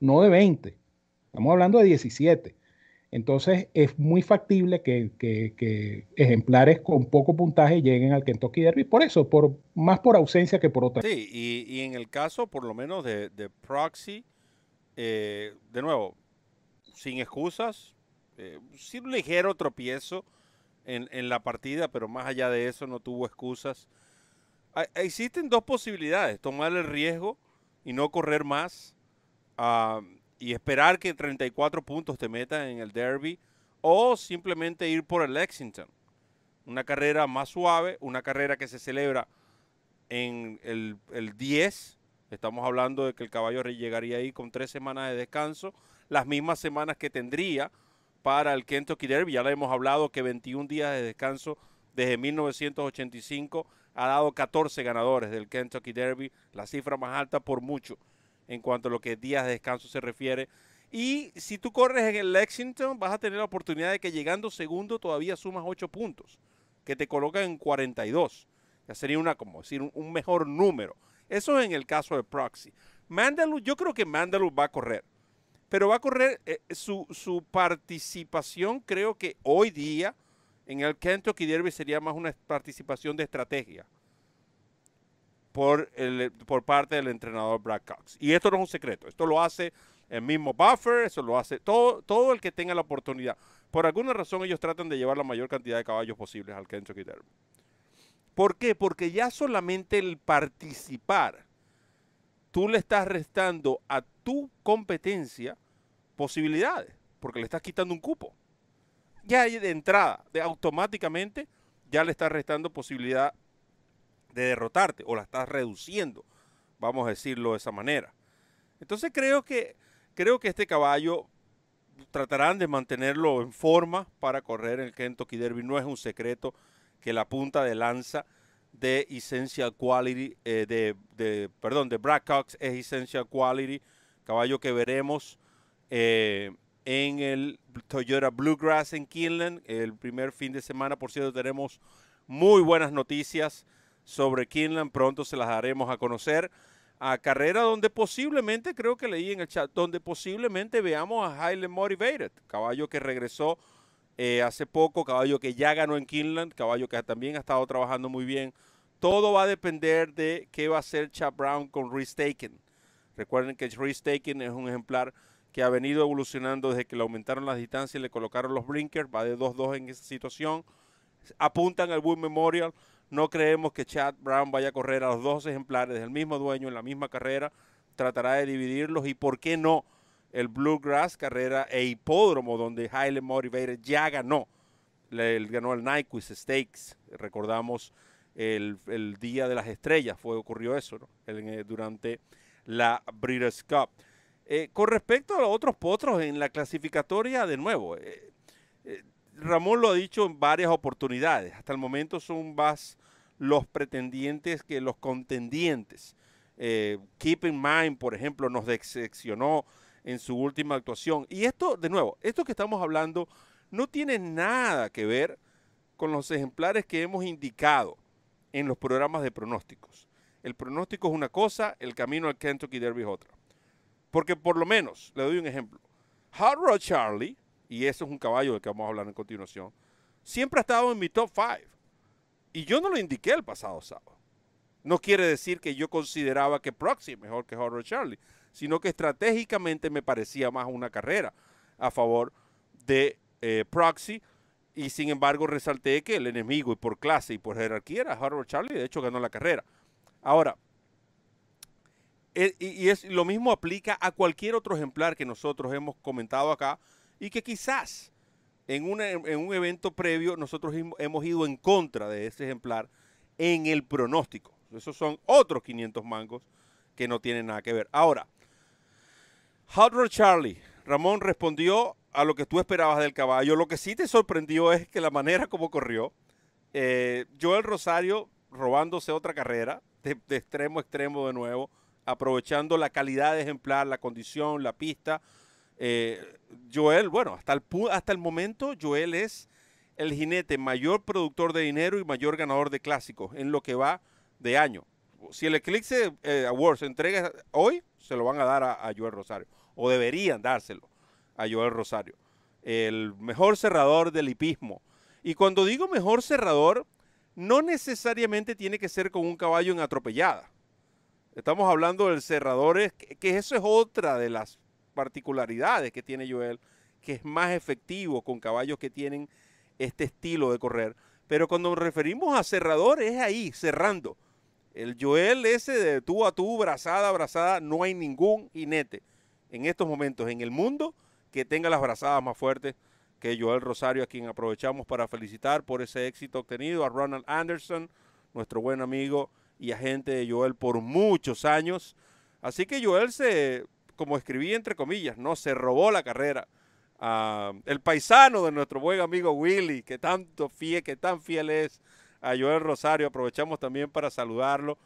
no de 20. Estamos hablando de 17. Entonces es muy factible que, ejemplares con poco puntaje lleguen al Kentucky Derby, por eso, por, más por ausencia que por otra. Sí, y, en el caso por lo menos de, Proxy, eh, de nuevo, sin excusas, eh, sin un ligero tropiezo en, la partida, pero más allá de eso no tuvo excusas. existen dos posibilidades, tomar el riesgo y no correr más. Uh, y esperar que 34 puntos te metan en el derby o simplemente ir por el Lexington. Una carrera más suave, una carrera que se celebra en el, 10. Estamos hablando de que el caballo llegaría ahí con tres semanas de descanso, las mismas semanas que tendría para el Kentucky Derby. Ya le hemos hablado que 21 días de descanso desde 1985 ha dado 14 ganadores del Kentucky Derby, la cifra más alta por mucho en cuanto a lo que días de descanso se refiere. Y si tú corres en el Lexington, vas a tener la oportunidad de que llegando segundo todavía sumas 8 puntos, que te colocan en 42. Ya sería una, como decir, un, mejor número. Eso es en el caso de Proxy. Mandalus, yo creo que Mandalus va a correr. Pero va a correr eh, su, su participación, creo que hoy día en el Kentucky Derby sería más una participación de estrategia por, el, por parte del entrenador Brad Cox. Y esto no es un secreto, esto lo hace el mismo Buffer, eso lo hace todo, todo el que tenga la oportunidad. Por alguna razón ellos tratan de llevar la mayor cantidad de caballos posibles al Kentucky Derby. ¿Por qué? Porque ya solamente el participar, tú le estás restando a tu competencia posibilidades, porque le estás quitando un cupo. Ya de entrada, de automáticamente, ya le estás restando posibilidad de derrotarte o la estás reduciendo, vamos a decirlo de esa manera. Entonces creo que, creo que este caballo tratarán de mantenerlo en forma para correr en el Kentucky Derby. No es un secreto que la punta de lanza de Essential Quality, eh, de, de, perdón, de Brad Cox es Essential Quality, caballo que veremos eh, en el Toyota Bluegrass en Kinland. El primer fin de semana, por cierto, tenemos muy buenas noticias sobre Kinland. Pronto se las daremos a conocer. A carrera donde posiblemente, creo que leí en el chat, donde posiblemente veamos a Highland Motivated, caballo que regresó eh, hace poco, caballo que ya ganó en Kinland, caballo que también ha estado trabajando muy bien. Todo va a depender de qué va a hacer Chap Brown con Restaken. Recuerden que Restaken es un ejemplar que ha venido evolucionando desde que le aumentaron las distancias y le colocaron los blinkers, va de 2-2 en esa situación. Apuntan al Wood Memorial no creemos que Chad Brown vaya a correr a los dos ejemplares del mismo dueño en la misma carrera. Tratará de dividirlos y, ¿por qué no? El Bluegrass, carrera e hipódromo donde Highland Motivated ya ganó él ganó el Nyquist Stakes, recordamos el, Día de las Estrellas, fue, ocurrió eso eh, durante la Breeders' Cup. Eh, con respecto a los otros potros en la clasificatoria, de nuevo, eh, Ramón lo ha dicho en varias oportunidades. Hasta el momento son más los pretendientes que los contendientes. Keep in Mind, por ejemplo, nos decepcionó en su última actuación. Y esto, de nuevo, esto que estamos hablando no tiene nada que ver con los ejemplares que hemos indicado en los programas de pronósticos. El pronóstico es una cosa, el camino al Kentucky Derby es otra. Porque por lo menos, le doy un ejemplo, Hard Road Charlie, y eso es un caballo del que vamos a hablar en continuación, siempre ha estado en mi top 5. Y yo no lo indiqué el pasado sábado. No quiere decir que yo consideraba que Proxy es mejor que Hard Road Charlie, sino que estratégicamente me parecía más una carrera a favor de eh, Proxy y sin embargo resalté que el enemigo y por clase y por jerarquía era Harvard Charlie, de hecho ganó la carrera. Ahora, e, y, es lo mismo aplica a cualquier otro ejemplar que nosotros hemos comentado acá y que quizás en, en un evento previo nosotros hemos ido en contra de ese ejemplar en el pronóstico. Esos son otros 500 mangos que no tienen nada que ver. Ahora, Hot Charlie, Ramón respondió a lo que tú esperabas del caballo. Lo que sí te sorprendió es que la manera como corrió, eh, Joel Rosario robándose otra carrera, de, extremo a extremo de nuevo, aprovechando la calidad de ejemplar, la condición, la pista. Eh, Joel, bueno, hasta el, hasta el momento Joel es el jinete mayor productor de dinero y mayor ganador de clásicos en lo que va de año. Si el Eclipse eh, Awards se entrega hoy, se lo van a dar a Joel Rosario, o deberían dárselo a Joel Rosario. El mejor cerrador del hipismo. Y cuando digo mejor cerrador, no necesariamente tiene que ser con un caballo en atropellada. Estamos hablando del cerrador, que, eso es otra de las particularidades que tiene Joel, que es más efectivo con caballos que tienen este estilo de correr. Pero cuando nos referimos a cerrador, es ahí, cerrando. El Joel ese de tú a tú, brazada, brazada, no hay ningún jinete en estos momentos en el mundo que tenga las brazadas más fuertes que Joel Rosario, a quien aprovechamos para felicitar por ese éxito obtenido, a Ronald Anderson, nuestro buen amigo y agente de Joel por muchos años. Así que Joel se, como escribí entre comillas, no se robó la carrera. el paisano de nuestro buen amigo Willy, que tanto fiel, que tan fiel es a Joel Rosario, aprovechamos también para saludarlo.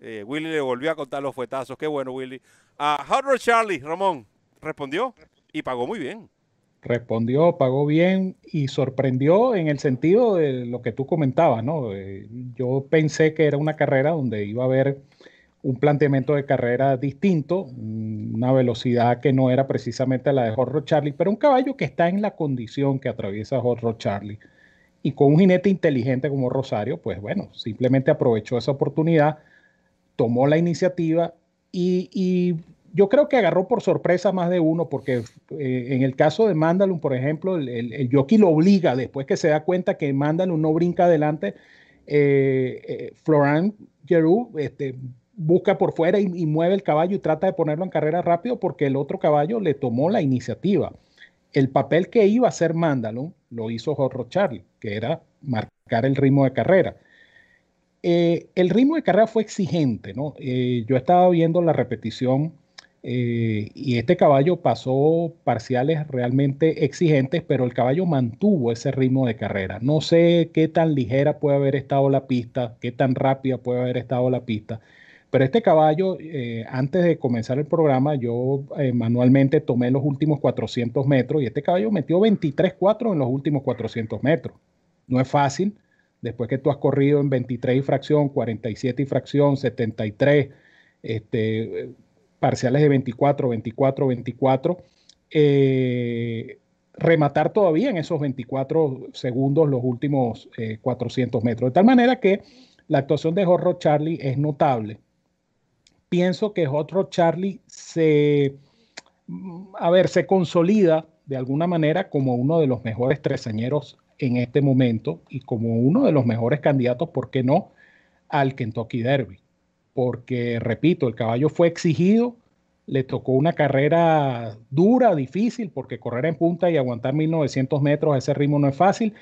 Eh, Willy le volvió a contar los fuetazos. Qué bueno, Willy. A uh, Charlie, Ramón, respondió. Y pagó muy bien. Respondió, pagó bien y sorprendió en el sentido de lo que tú comentabas, ¿no? Eh, yo pensé que era una carrera donde iba a haber un planteamiento de carrera distinto, una velocidad que no era precisamente la de Horror Charlie, pero un caballo que está en la condición que atraviesa Horror Charlie y con un jinete inteligente como Rosario, pues bueno, simplemente aprovechó esa oportunidad, tomó la iniciativa y yo creo que agarró por sorpresa más de uno, porque eh, en el caso de Mandalun, por ejemplo, el, el, jockey lo obliga, después que se da cuenta que Mandalun no brinca adelante, eh, eh Florent Giroux este, busca por fuera y, mueve el caballo y trata de ponerlo en carrera rápido porque el otro caballo le tomó la iniciativa. El papel que iba a hacer Mandalun lo hizo Jorro Charlie, que era marcar el ritmo de carrera. Eh, el ritmo de carrera fue exigente, ¿no? yo estaba viendo la repetición eh, y este caballo pasó parciales realmente exigentes, pero el caballo mantuvo ese ritmo de carrera. No sé qué tan ligera puede haber estado la pista, qué tan rápida puede haber estado la pista, pero este caballo, eh, antes de comenzar el programa, yo eh, manualmente tomé los últimos 400 metros y este caballo metió 23-4 en los últimos 400 metros. No es fácil, después que tú has corrido en 23 y fracción, 47 y fracción, 73, este parciales de 24, 24, 24, rematar todavía en esos 24 segundos los últimos 400 eh, metros. De tal manera que la actuación de Hot Rod Charlie es notable. Pienso que Hot Rod Charlie se, mm, a ver, se consolida de alguna manera como uno de los mejores tresañeros en este momento y como uno de los mejores candidatos, ¿por qué no?, al Kentucky Derby porque, repito, el caballo fue exigido, le tocó una carrera dura, difícil, porque correr en punta y aguantar 1900 metros a ese ritmo no es fácil,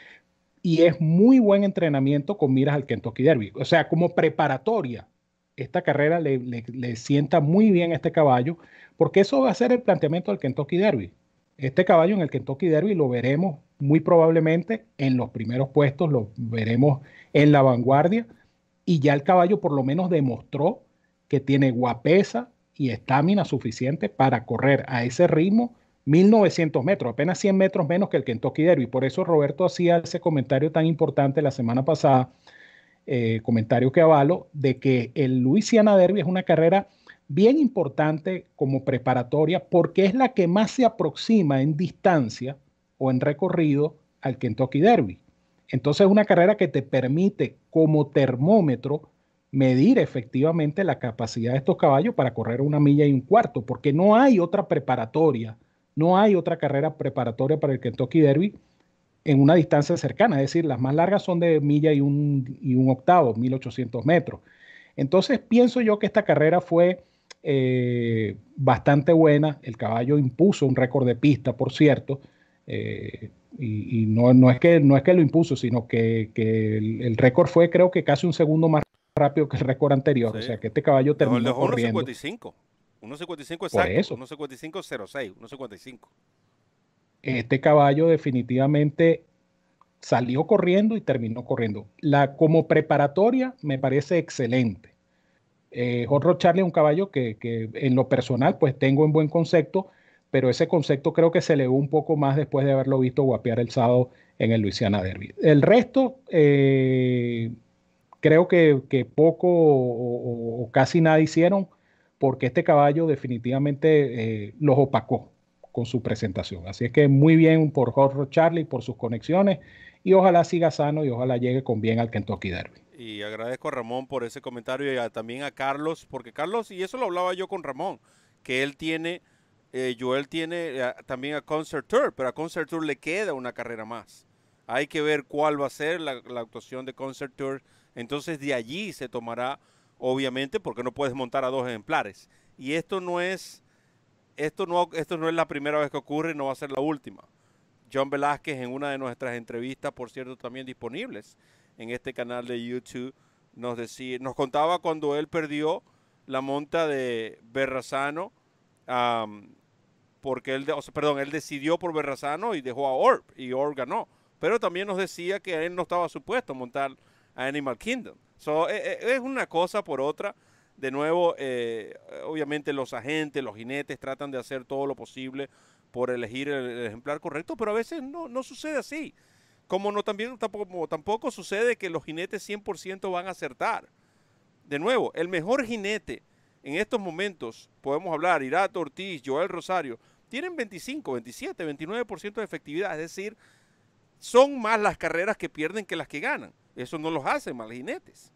y es muy buen entrenamiento con miras al Kentucky Derby. O sea, como preparatoria, esta carrera le, le, sienta muy bien a este caballo, porque eso va a ser el planteamiento del Kentucky Derby. Este caballo en el Kentucky Derby lo veremos muy probablemente en los primeros puestos, lo veremos en la vanguardia, y ya el caballo por lo menos demostró que tiene guapesa y estamina suficiente para correr a ese ritmo 1900 metros, apenas 100 metros menos que el Kentucky Derby. Por eso Roberto hacía ese comentario tan importante la semana pasada, eh, comentario que avalo, de que el Louisiana Derby es una carrera bien importante como preparatoria porque es la que más se aproxima en distancia o en recorrido al Kentucky Derby. Entonces es una carrera que te permite como termómetro medir efectivamente la capacidad de estos caballos para correr una milla y un cuarto, porque no hay otra preparatoria no hay otra carrera preparatoria para el Kentucky Derby en una distancia cercana, es decir, las más largas son de milla y un, y un octavo, 1800 metros. Entonces pienso yo que esta carrera fue eh, bastante buena, el caballo impuso un récord de pista, por cierto, eh, y, no, no, es que, no es que lo impuso, sino que, el, récord fue creo que casi un segundo más rápido que el récord anterior, o sea que este caballo terminó no, corriendo. 1.55 exacto. 1.55.06, 1.55. Este caballo definitivamente salió corriendo y terminó corriendo. La, como preparatoria me parece excelente. Eh, Charlie es un caballo que, que, en lo personal pues tengo en buen concepto, pero ese concepto creo que se elevó un poco más después de haberlo visto guapear el sábado en el Louisiana Derby. El resto, eh, creo que, poco o, o, casi nada hicieron porque este caballo definitivamente eh, los opacó con su presentación. Así es que muy bien por Jorge Charlie, por sus conexiones y ojalá siga sano y ojalá llegue con bien al Kentucky Derby. Y agradezco a Ramón por ese comentario y también a Carlos, porque Carlos, y eso lo hablaba yo con Ramón, que él tiene, eh, Joel tiene eh, también a Concert Tour, pero a Concert Tour le queda una carrera más. Hay que ver cuál va a ser la, la actuación de Concert Tour. Entonces de allí se tomará obviamente, porque no puedes montar a dos ejemplares. Y esto no es, esto no, esto no es la primera vez que ocurre, no va a ser la última. John Velázquez en una de nuestras entrevistas, por cierto, también disponibles en este canal de YouTube, nos decía, nos contaba cuando él perdió la monta de Berrazano, porque él, perdón, él decidió por Berrazano y dejó a Orb, y Orb ganó. Pero también nos decía que él no estaba supuesto a montar a Animal Kingdom. So, eh, eh, es una cosa por otra. De nuevo, eh, obviamente los agentes, los jinetes tratan de hacer todo lo posible por elegir el, ejemplar correcto, pero a veces no, no sucede así. Como no también tampoco, tampoco sucede que los jinetes 100% van a acertar. De nuevo, el mejor jinete en estos momentos, podemos hablar, Irato Ortiz, Joel Rosario, tienen 25, 27, 29% de efectividad. Es decir, son más las carreras que pierden que las que ganan. Eso no los hace mal jinetes.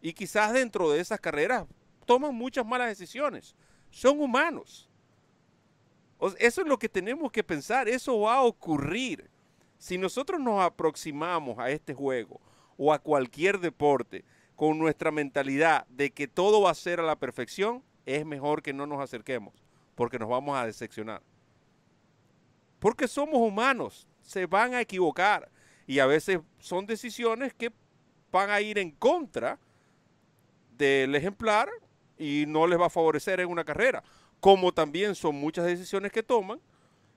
Y quizás dentro de esas carreras toman muchas malas decisiones. Son humanos. Eso es lo que tenemos que pensar. Eso va a ocurrir. Si nosotros nos aproximamos a este juego o a cualquier deporte con nuestra mentalidad de que todo va a ser a la perfección, es mejor que no nos acerquemos porque nos vamos a decepcionar. Porque somos humanos, se van a equivocar y a veces son decisiones que van a ir en contra del ejemplar y no les va a favorecer en una carrera. Como también son muchas decisiones que toman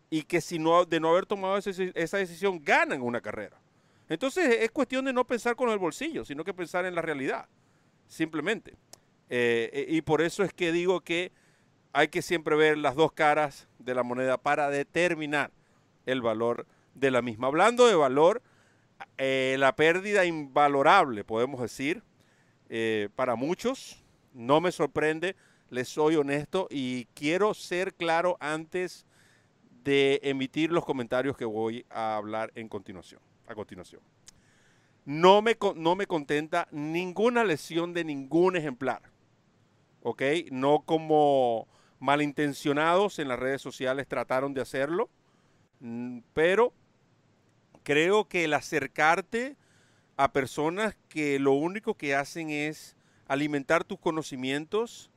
y que si no, de no haber tomado esa decisión ganan una carrera. Entonces es cuestión de no pensar con el bolsillo, sino que pensar en la realidad, simplemente. Eh, eh, y por eso es que digo que hay que siempre ver las dos caras de la moneda para determinar el valor de la misma. Hablando de valor, eh, la pérdida invalorable, podemos decir, eh, para muchos. No me sorprende, les soy honesto y quiero ser claro antes de emitir los comentarios que voy a hablar en continuación. A continuación. No me, no me contenta ninguna lesión de ningún ejemplar. ¿Ok? No como malintencionados en las redes sociales trataron de hacerlo. Mm, pero creo que el acercarte a personas que lo único que hacen es alimentar tus conocimientos,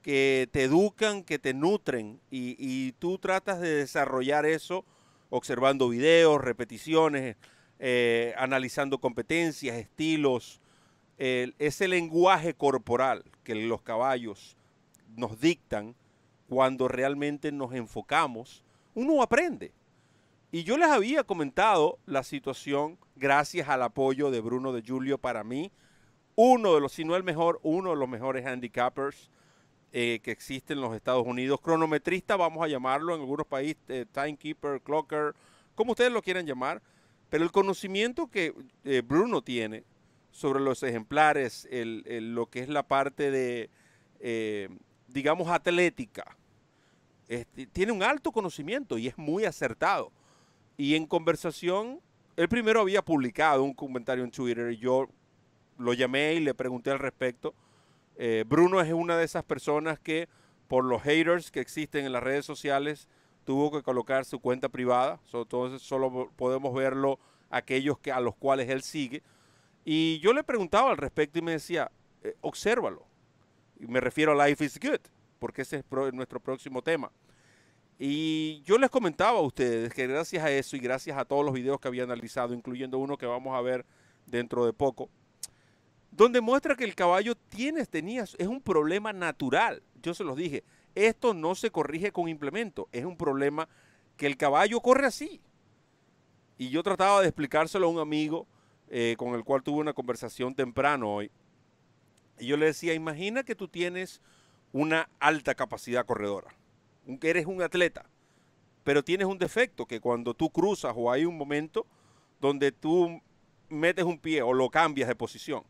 que te educan, que te nutren y, tú tratas de desarrollar eso observando videos, repeticiones, eh, analizando competencias, estilos, ese lenguaje corporal que los caballos nos dictan cuando realmente nos enfocamos, uno aprende. Y yo les había comentado la situación gracias al apoyo de Bruno de Julio para mí, uno de los, si no el mejor, uno de los mejores handicappers eh, que existen en los Estados Unidos. Cronometrista, vamos a llamarlo en algunos países, eh, timekeeper, clocker, como ustedes lo quieran llamar. Pero el conocimiento que eh, Bruno tiene sobre los ejemplares, lo que es la parte de, digamos, atlética, este, tiene un alto conocimiento y es muy acertado. Y en conversación, él primero había publicado un comentario en Twitter y yo lo llamé y le pregunté al respecto. Eh, Bruno es una de esas personas que por los haters que existen en las redes sociales tuvo que colocar su cuenta privada. entonces solo podemos verlo aquellos que, a los cuales él sigue. Y yo le preguntaba al respecto y me decía, eh, obsérvalo. Y me refiero a Life is Good, porque ese es nuestro próximo tema. Y yo les comentaba a ustedes que gracias a eso y gracias a todos los videos que había analizado, incluyendo uno que vamos a ver dentro de poco, donde muestra que el caballo tiene, tenía, es un problema natural. Yo se los dije, esto no se corrige con implemento, es un problema que el caballo corre así. Y yo trataba de explicárselo a un amigo eh, con el cual tuve una conversación temprano hoy. Y yo le decía, imagina que tú tienes una alta capacidad corredora, eres un atleta, pero tienes un defecto que cuando tú cruzas o hay un momento donde tú metes un pie o lo cambias de posición,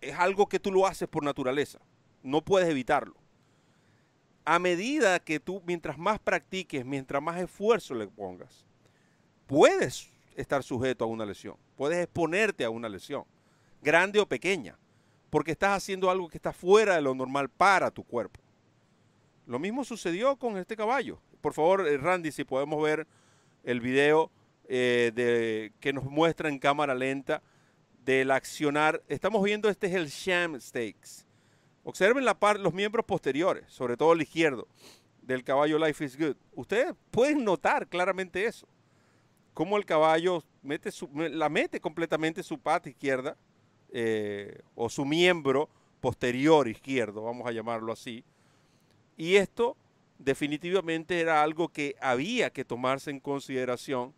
es algo que tú lo haces por naturaleza. No puedes evitarlo. A medida que tú, mientras más practiques, mientras más esfuerzo le pongas, puedes estar sujeto a una lesión. Puedes exponerte a una lesión, grande o pequeña, porque estás haciendo algo que está fuera de lo normal para tu cuerpo. Lo mismo sucedió con este caballo. Por favor, eh, Randy, si podemos ver el video eh, de, que nos muestra en cámara lenta del accionar. Estamos viendo, este es el sham stakes. Observen la parte, los miembros posteriores, sobre todo el izquierdo, del caballo Life is Good. Ustedes pueden notar claramente eso. Cómo el caballo mete la mete completamente su pata izquierda, eh, o su miembro posterior izquierdo, vamos a llamarlo así. Y esto definitivamente era algo que había que tomarse en consideración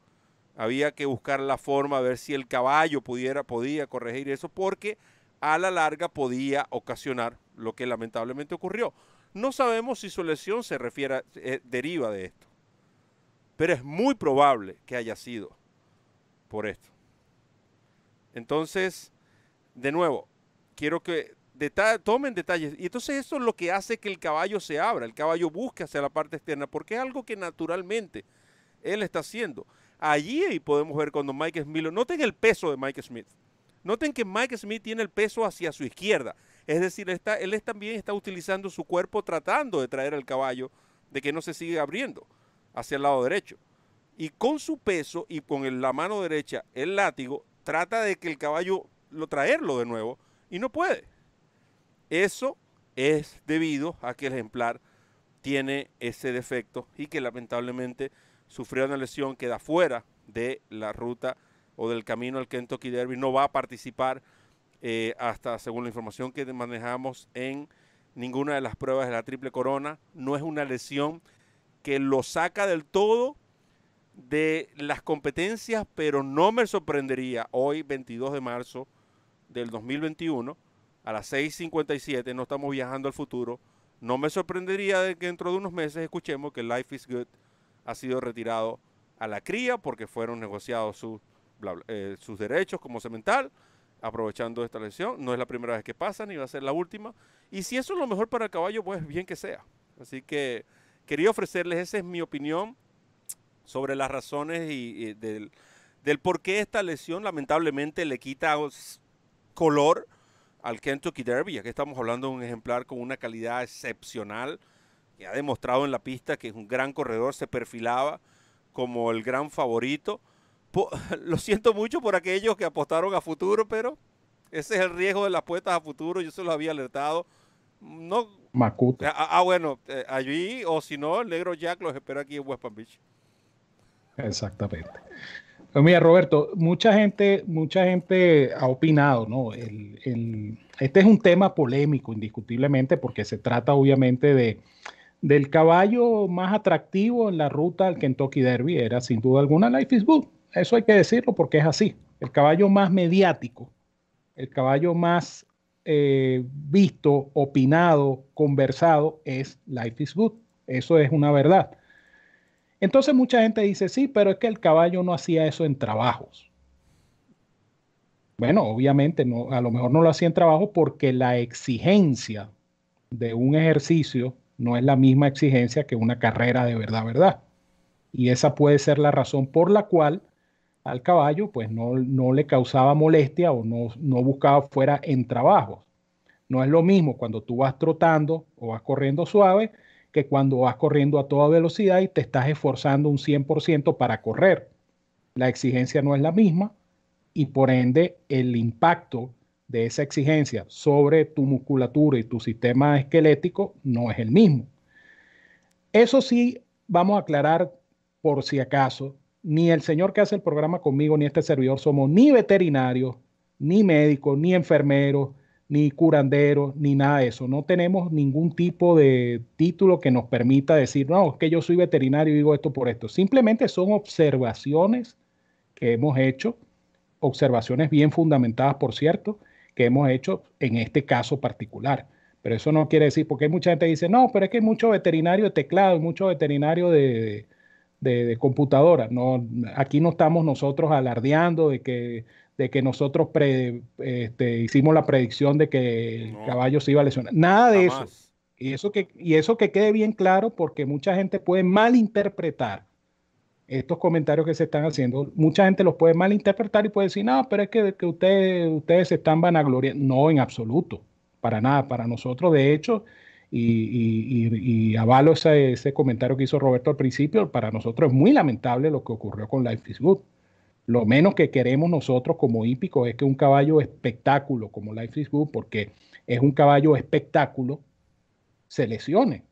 había que buscar la forma, a ver si el caballo pudiera, podía corregir eso, porque a la larga podía ocasionar lo que lamentablemente ocurrió. No sabemos si su lesión se refiere, eh, deriva de esto, pero es muy probable que haya sido por esto. Entonces, de nuevo, quiero que tomen detalles. Y entonces eso es lo que hace que el caballo se abra, el caballo busque hacia la parte externa, porque es algo que naturalmente él está haciendo. Allí podemos ver cuando Mike Smith, noten el peso de Mike Smith. Noten que Mike Smith tiene el peso hacia su izquierda. Es decir, está, él también está utilizando su cuerpo tratando de traer al caballo de que no se siga abriendo hacia el lado derecho. Y con su peso y con la mano derecha, el látigo, trata de que el caballo lo traerlo de nuevo y no puede. Eso es debido a que el ejemplar tiene ese defecto y que lamentablemente sufrió una lesión, queda fuera de la ruta o del camino al Kentucky Derby, no va a participar eh, hasta, según la información que manejamos, en ninguna de las pruebas de la triple corona. No es una lesión que lo saca del todo de las competencias, pero no me sorprendería hoy, 22 de marzo del 2021, a las 6.57, no estamos viajando al futuro, no me sorprendería de que dentro de unos meses escuchemos que Life is Good ha sido retirado a la cría porque fueron negociados sus, eh, sus derechos como cemental, aprovechando esta lesión. No es la primera vez que pasa, ni va a ser la última. Y si eso es lo mejor para el caballo, pues bien que sea. Así que quería ofrecerles, esa es mi opinión sobre las razones y, del, por qué esta lesión lamentablemente le quita color al Kentucky Derby, ya que estamos hablando de un ejemplar con una calidad excepcional, que ha demostrado en la pista que es un gran corredor, se perfilaba como el gran favorito. [laughs] lo siento mucho por aquellos que apostaron a futuro, pero ese es el riesgo de las apuestas a futuro, yo se los había alertado. No, Macuto. Ah, ah bueno, eh, allí, o si no, el negro Jack los espera aquí en West Palm Beach. Exactamente. Pues mira, Roberto, mucha gente, mucha gente ha opinado, ¿no? este es un tema polémico, indiscutiblemente, porque se trata obviamente de, del caballo más atractivo en la ruta al Kentucky Derby, era sin duda alguna Life is Good. Eso hay que decirlo porque es así. El caballo más mediático, el caballo más eh, visto, opinado, conversado es Life is Good. Eso es una verdad. Entonces mucha gente dice, sí, pero es que el caballo no hacía eso en trabajos. Bueno, obviamente a lo mejor no lo hacía en trabajo porque la exigencia de un ejercicio no es la misma exigencia que una carrera de verdad, verdad. Y esa puede ser la razón por la cual al caballo pues no, no le causaba molestia o no, no buscaba fuera en trabajos. No es lo mismo cuando tú vas trotando o vas corriendo suave que cuando vas corriendo a toda velocidad y te estás esforzando un 100% para correr. La exigencia no es la misma y por ende el impacto de esa exigencia sobre tu musculatura y tu sistema esquelético no es el mismo. Eso sí, vamos a aclarar por si acaso, ni el señor que hace el programa conmigo, ni este servidor somos ni veterinarios, ni médicos, ni enfermeros, ni curanderos, ni nada de eso. No tenemos ningún tipo de título que nos permita decir, no, es que yo soy veterinario y digo esto por esto. Simplemente son observaciones que hemos hecho, observaciones bien fundamentadas, por cierto, que hemos hecho en este caso particular. Pero eso no quiere decir, porque hay mucha gente que dice, no, pero es que hay mucho veterinario de teclado, mucho veterinario de, de computadora. No, aquí no estamos nosotros alardeando de que de que nosotros este, hicimos la predicción de que el caballo se iba a lesionar. Nada de eso. Y eso, que, y eso que quede bien claro porque mucha gente puede malinterpretar estos comentarios que se están haciendo. Mucha gente los puede malinterpretar y puede decir, no, pero es que, que ustedes, ustedes se están vanagloriando. No, en absoluto. Para nada. Para nosotros, de hecho, y, y, avalo ese, ese comentario que hizo Roberto al principio, para nosotros es muy lamentable lo que ocurrió con Life is Good. Lo menos que queremos nosotros como hípicos es que un caballo espectáculo como Life is Good, porque es un caballo espectáculo, se lesione.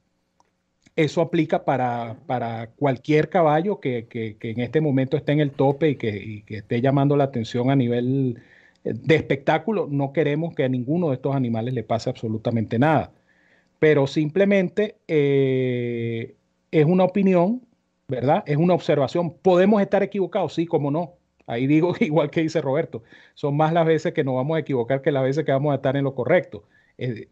Eso aplica para, para cualquier caballo que, que, en este momento esté en el tope y que, que, esté llamando la atención a nivel eh, de espectáculo. No queremos que a ninguno de estos animales le pase absolutamente nada. Pero simplemente eh, es una opinión, ¿verdad? Es una observación. ¿Podemos estar equivocados? Sí, como no. Ahí digo igual que dice Roberto, son más las veces que nos vamos a equivocar que las veces que vamos a estar en lo correcto.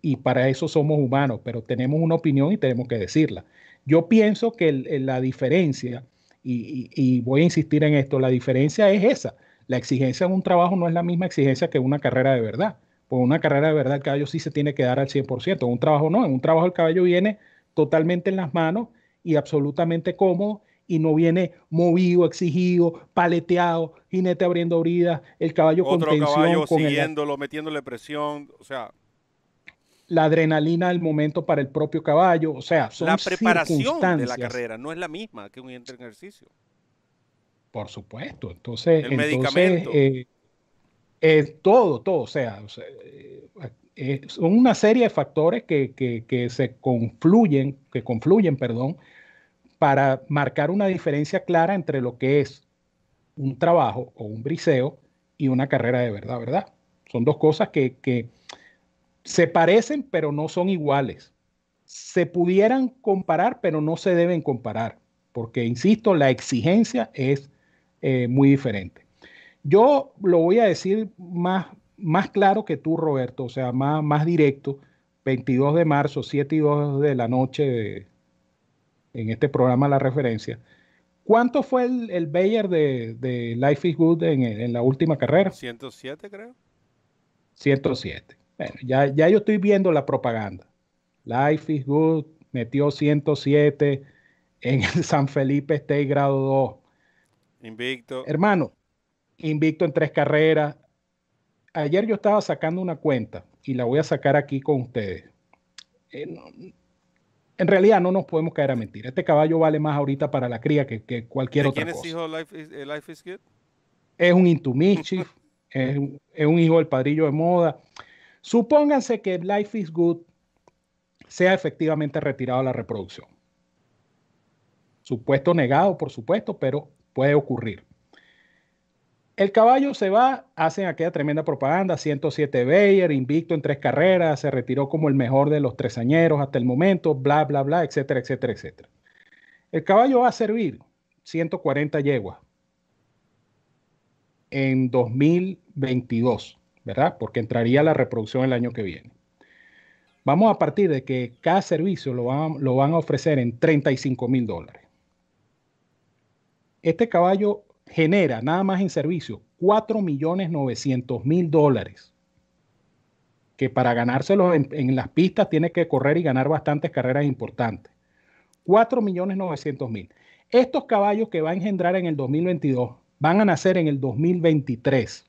Y para eso somos humanos, pero tenemos una opinión y tenemos que decirla. Yo pienso que la diferencia, y, voy a insistir en esto, la diferencia es esa. La exigencia en un trabajo no es la misma exigencia que una carrera de verdad. Por una carrera de verdad el caballo sí se tiene que dar al 100%. En un trabajo no, en un trabajo el caballo viene totalmente en las manos y absolutamente cómodo y no viene movido, exigido, paleteado, jinete abriendo bridas, el caballo Otro con tensión. caballo siguiéndolo, metiéndole presión, o sea... La adrenalina del momento para el propio caballo, o sea, son La preparación de la carrera no es la misma que un ejercicio. Por supuesto, entonces... El medicamento. Eh, todo, todo, o sea, eh, son una serie de factores que, que, que se confluyen, que confluyen, perdón, para marcar una diferencia clara entre lo que es un trabajo o un briseo y una carrera de verdad, ¿verdad? Son dos cosas que, se parecen, pero no son iguales. Se pudieran comparar, pero no se deben comparar, porque, insisto, la exigencia es eh, muy diferente. Yo lo voy a decir más, más claro que tú, Roberto, o sea, más, más directo. 22 de marzo, 7 y 2 de la noche de, en este programa La Referencia. ¿Cuánto fue el, el Bayer de, Life is Good en, la última carrera? 107, creo. 107. Bueno, ya, ya yo estoy viendo la propaganda. Life is Good metió 107 en el [laughs] San Felipe State grado 2. Invicto. Hermano, invicto en tres carreras. Ayer yo estaba sacando una cuenta y la voy a sacar aquí con ustedes. Eh, en realidad no nos podemos caer a mentir. Este caballo vale más ahorita para la cría que, cualquier otra cosa. ¿Quién es hijo de eh, Life is, Good? Es un Into Mischief, [laughs] es, un, hijo del padrillo de moda. Supónganse que Life is Good sea efectivamente retirado a la reproducción. Supuesto negado, por supuesto, pero puede ocurrir. El caballo se va, hacen aquella tremenda propaganda, 107 Bayer, invicto en tres carreras, se retiró como el mejor de los tresañeros hasta el momento, bla, bla, bla, etcétera, etcétera, etcétera. El caballo va a servir 140 yeguas en 2022, ¿verdad? Porque entraría la reproducción el año que viene. Vamos a partir de que cada servicio lo van, lo van a ofrecer en 35 mil dólares. Este caballo genera nada más en servicio 4 millones 900 mil dólares. Que para ganárselos en, las pistas tiene que correr y ganar bastantes carreras importantes. 4 millones 900 mil. Estos caballos que va a engendrar en el 2022 van a nacer en el 2023.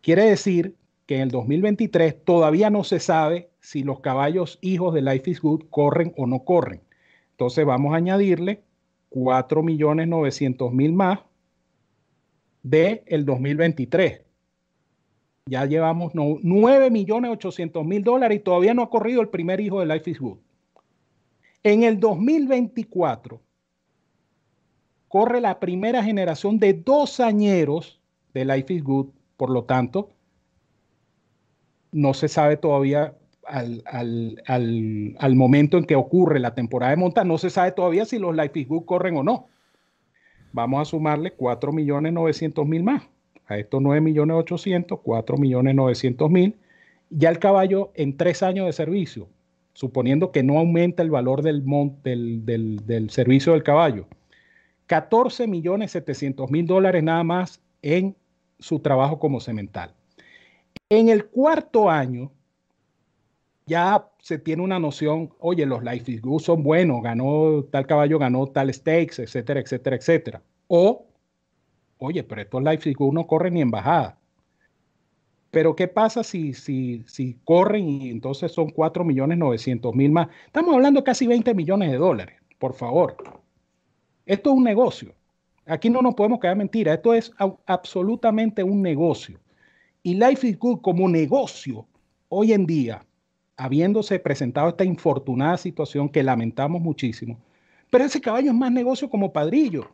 Quiere decir que en el 2023 todavía no se sabe si los caballos hijos de Life is Good corren o no corren. Entonces vamos a añadirle 4 millones 900 mil más de el 2023. Ya llevamos 9 millones 800 mil dólares y todavía no ha corrido el primer hijo de Life is Good. En el 2024 corre la primera generación de dos añeros de Life is Good, por lo tanto, no se sabe todavía al, al, momento en que ocurre la temporada de monta, no se sabe todavía si los Life is Good corren o no. Vamos a sumarle 4 millones 900 mil más. A estos 9 millones 800, 4 millones 900 mil. Ya el caballo en tres años de servicio, suponiendo que no aumenta el valor del, del, del, del servicio del caballo, 14 millones 700 mil dólares nada más en su trabajo como cemental. En el cuarto año, ya se tiene una noción, oye, los Life is Good son buenos, ganó tal caballo, ganó tal stakes, etcétera, etcétera, etcétera. O, oye, pero estos Life is Good no corren ni en bajada. Pero ¿qué pasa si, si, si corren y entonces son 4 millones 900 mil más? Estamos hablando de casi 20 millones de dólares, por favor. Esto es un negocio. Aquí no nos podemos quedar mentira. Esto es absolutamente un negocio. Y Life is Good como negocio, hoy en día, habiéndose presentado esta infortunada situación que lamentamos muchísimo, pero ese caballo es más negocio como padrillo.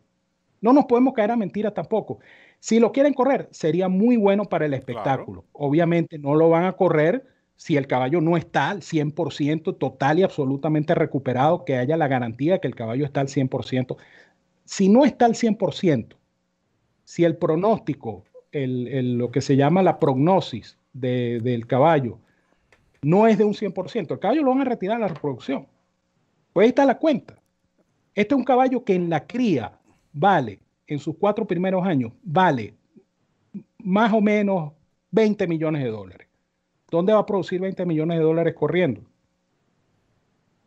No nos podemos caer a mentiras tampoco. Si lo quieren correr, sería muy bueno para el espectáculo. Obviamente no lo van a correr si el caballo no está al 100% total y absolutamente recuperado, que haya la garantía de que el caballo está al 100%. Si no está al 100%, si el pronóstico, el, lo que se llama la prognosis del caballo, no es de un 100%. El caballo lo van a retirar a la reproducción. Pues ahí está la cuenta. Este es un caballo que en la cría vale, en sus cuatro primeros años, vale más o menos 20 millones de dólares. ¿Dónde va a producir 20 millones de dólares corriendo?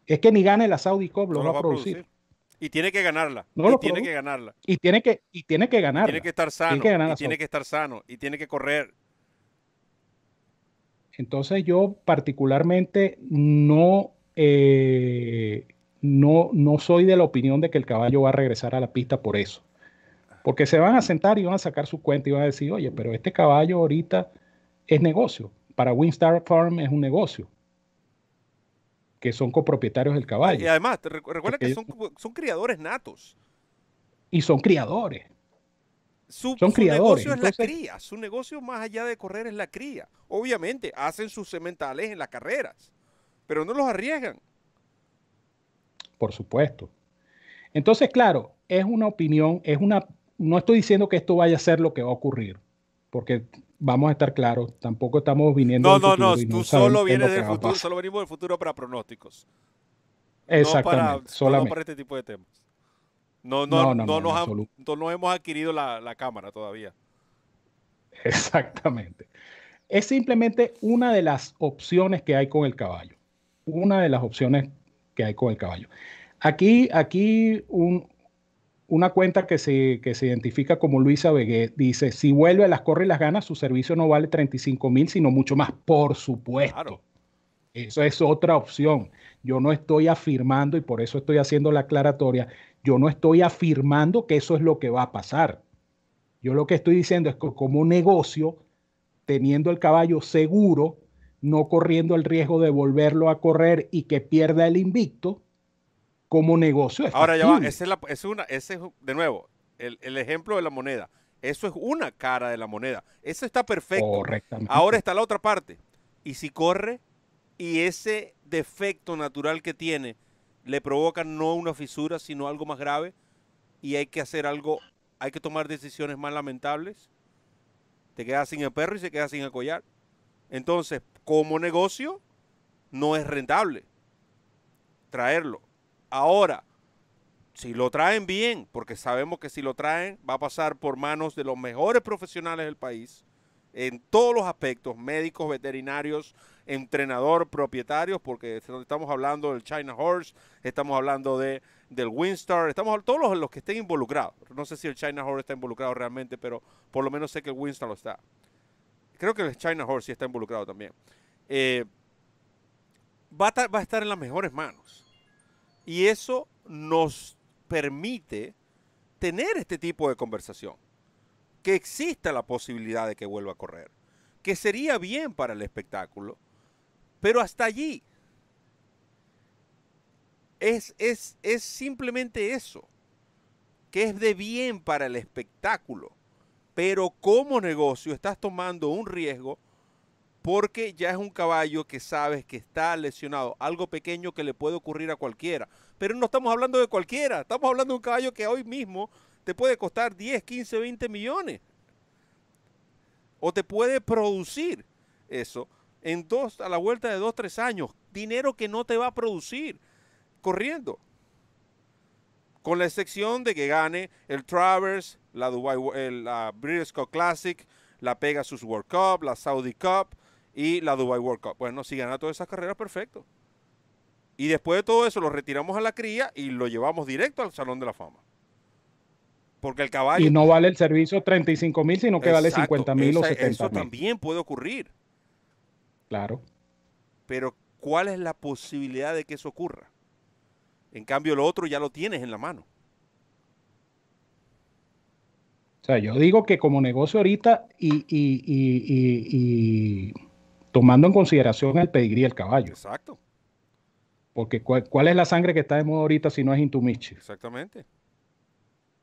Es que ni gane la Saudi Cup, lo, va, a producir. Y tiene que ganarla. y tiene que ganarla. Y tiene que, y tiene que ganarla. Tiene que estar sano. y tiene que estar sano. Y tiene que correr. Entonces yo particularmente no, eh, no, no soy de la opinión de que el caballo va a regresar a la pista por eso. Porque se van a sentar y van a sacar su cuenta y van a decir, oye, pero este caballo ahorita es negocio. Para Winstar Farm es un negocio. Que son copropietarios del caballo. Y además, recuerda que son, son criadores natos. Y son criadores. Su, negocio es la cría, su negocio más allá de correr es la cría. Obviamente hacen sus sementales en las carreras, pero no los arriesgan. Por supuesto. Entonces, claro, es una opinión, es una, no estoy diciendo que esto vaya a ser lo que va a ocurrir, porque vamos a estar claros, tampoco estamos viniendo. No, no, no, tú solo vienes del futuro, solo venimos del futuro para pronósticos. Exactamente, solamente. para este tipo de temas. No, no, no, nos, hemos adquirido la, cámara todavía. [laughs] Exactamente. Es simplemente una de las opciones que hay con el caballo. Una de las opciones que hay con el caballo. Aquí, aquí una cuenta que se, que se identifica como Luisa Vegué dice, si vuelve a las corre y las ganas, su servicio no vale 35 mil, sino mucho más, por supuesto. Eso es otra opción. Yo no estoy afirmando, y por eso estoy haciendo la aclaratoria, yo no estoy afirmando que eso es lo que va a pasar. Yo lo que estoy diciendo es que como negocio, teniendo el caballo seguro, no corriendo el riesgo de volverlo a correr y que pierda el invicto, como negocio. Ahora ya va, ese es, una, ese de nuevo, el, ejemplo de la moneda. Eso es una cara de la moneda. Eso está perfecto. Correctamente. Ahora está la otra parte. Y si corre y ese defecto natural que tiene le provoca no una fisura, sino algo más grave, y hay que hacer algo, hay que tomar decisiones más lamentables, te quedas sin el perro y se queda sin el collar. Entonces, como negocio, no es rentable traerlo. Ahora, si lo traen bien, porque sabemos que si lo traen va a pasar por manos de los mejores profesionales del país, en todos los aspectos, médicos, veterinarios, entrenador, propietarios, porque estamos hablando del China Horse, estamos hablando de, del Winstar, estamos todos los, los que estén involucrados. No sé si el China Horse está involucrado realmente, pero por lo menos sé que el Winstar lo está. Creo que el China Horse sí está involucrado también. Eh, va, va a estar en las mejores manos. Y eso nos permite tener este tipo de conversación que exista la posibilidad de que vuelva a correr, que sería bien para el espectáculo, pero hasta allí. Es, es, es simplemente eso, que es de bien para el espectáculo, pero como negocio estás tomando un riesgo porque ya es un caballo que sabes que está lesionado, algo pequeño que le puede ocurrir a cualquiera. Pero no estamos hablando de cualquiera, estamos hablando de un caballo que hoy mismo te puede costar 10, 15, 20 millones. O te puede producir eso en dos, a la vuelta de dos, tres años. Dinero que no te va a producir corriendo. Con la excepción de que gane el Travers, la, Dubai, la British Cup Classic, la Pegasus World Cup, la Saudi Cup y la Dubai World Cup. Bueno, si gana todas esas carreras, perfecto. Y después de todo eso lo retiramos a la cría y lo llevamos directo al Salón de la Fama. Porque el caballo... Y no vale el servicio 35 mil, sino que vale 50 mil o 70 Eso también puede ocurrir. Claro. Pero ¿cuál es la posibilidad de que eso ocurra? En cambio, lo otro ya lo tienes en la mano. O sea, yo digo que como negocio ahorita y, y, tomando en consideración el pedigrí del caballo. Exacto. Porque ¿cuál, es la sangre que está de moda ahorita si no es Intumichi? Exactamente.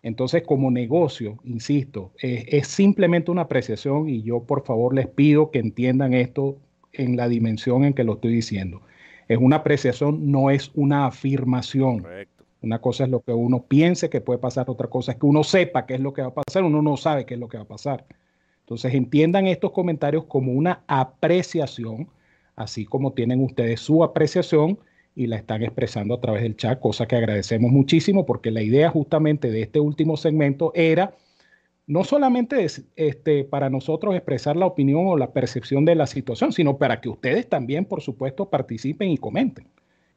Entonces, como negocio, insisto, es, simplemente una apreciación y yo por favor les pido que entiendan esto en la dimensión en que lo estoy diciendo. Es una apreciación, no es una afirmación. Correcto. Una cosa es lo que uno piense que puede pasar, otra cosa es que uno sepa qué es lo que va a pasar, uno no sabe qué es lo que va a pasar. Entonces entiendan estos comentarios como una apreciación, así como tienen ustedes su apreciación y la están expresando a través del chat, cosa que agradecemos muchísimo porque la idea justamente de este último segmento era no solamente este, para nosotros expresar la opinión o la percepción de la situación, sino para que ustedes también, por supuesto, participen y comenten.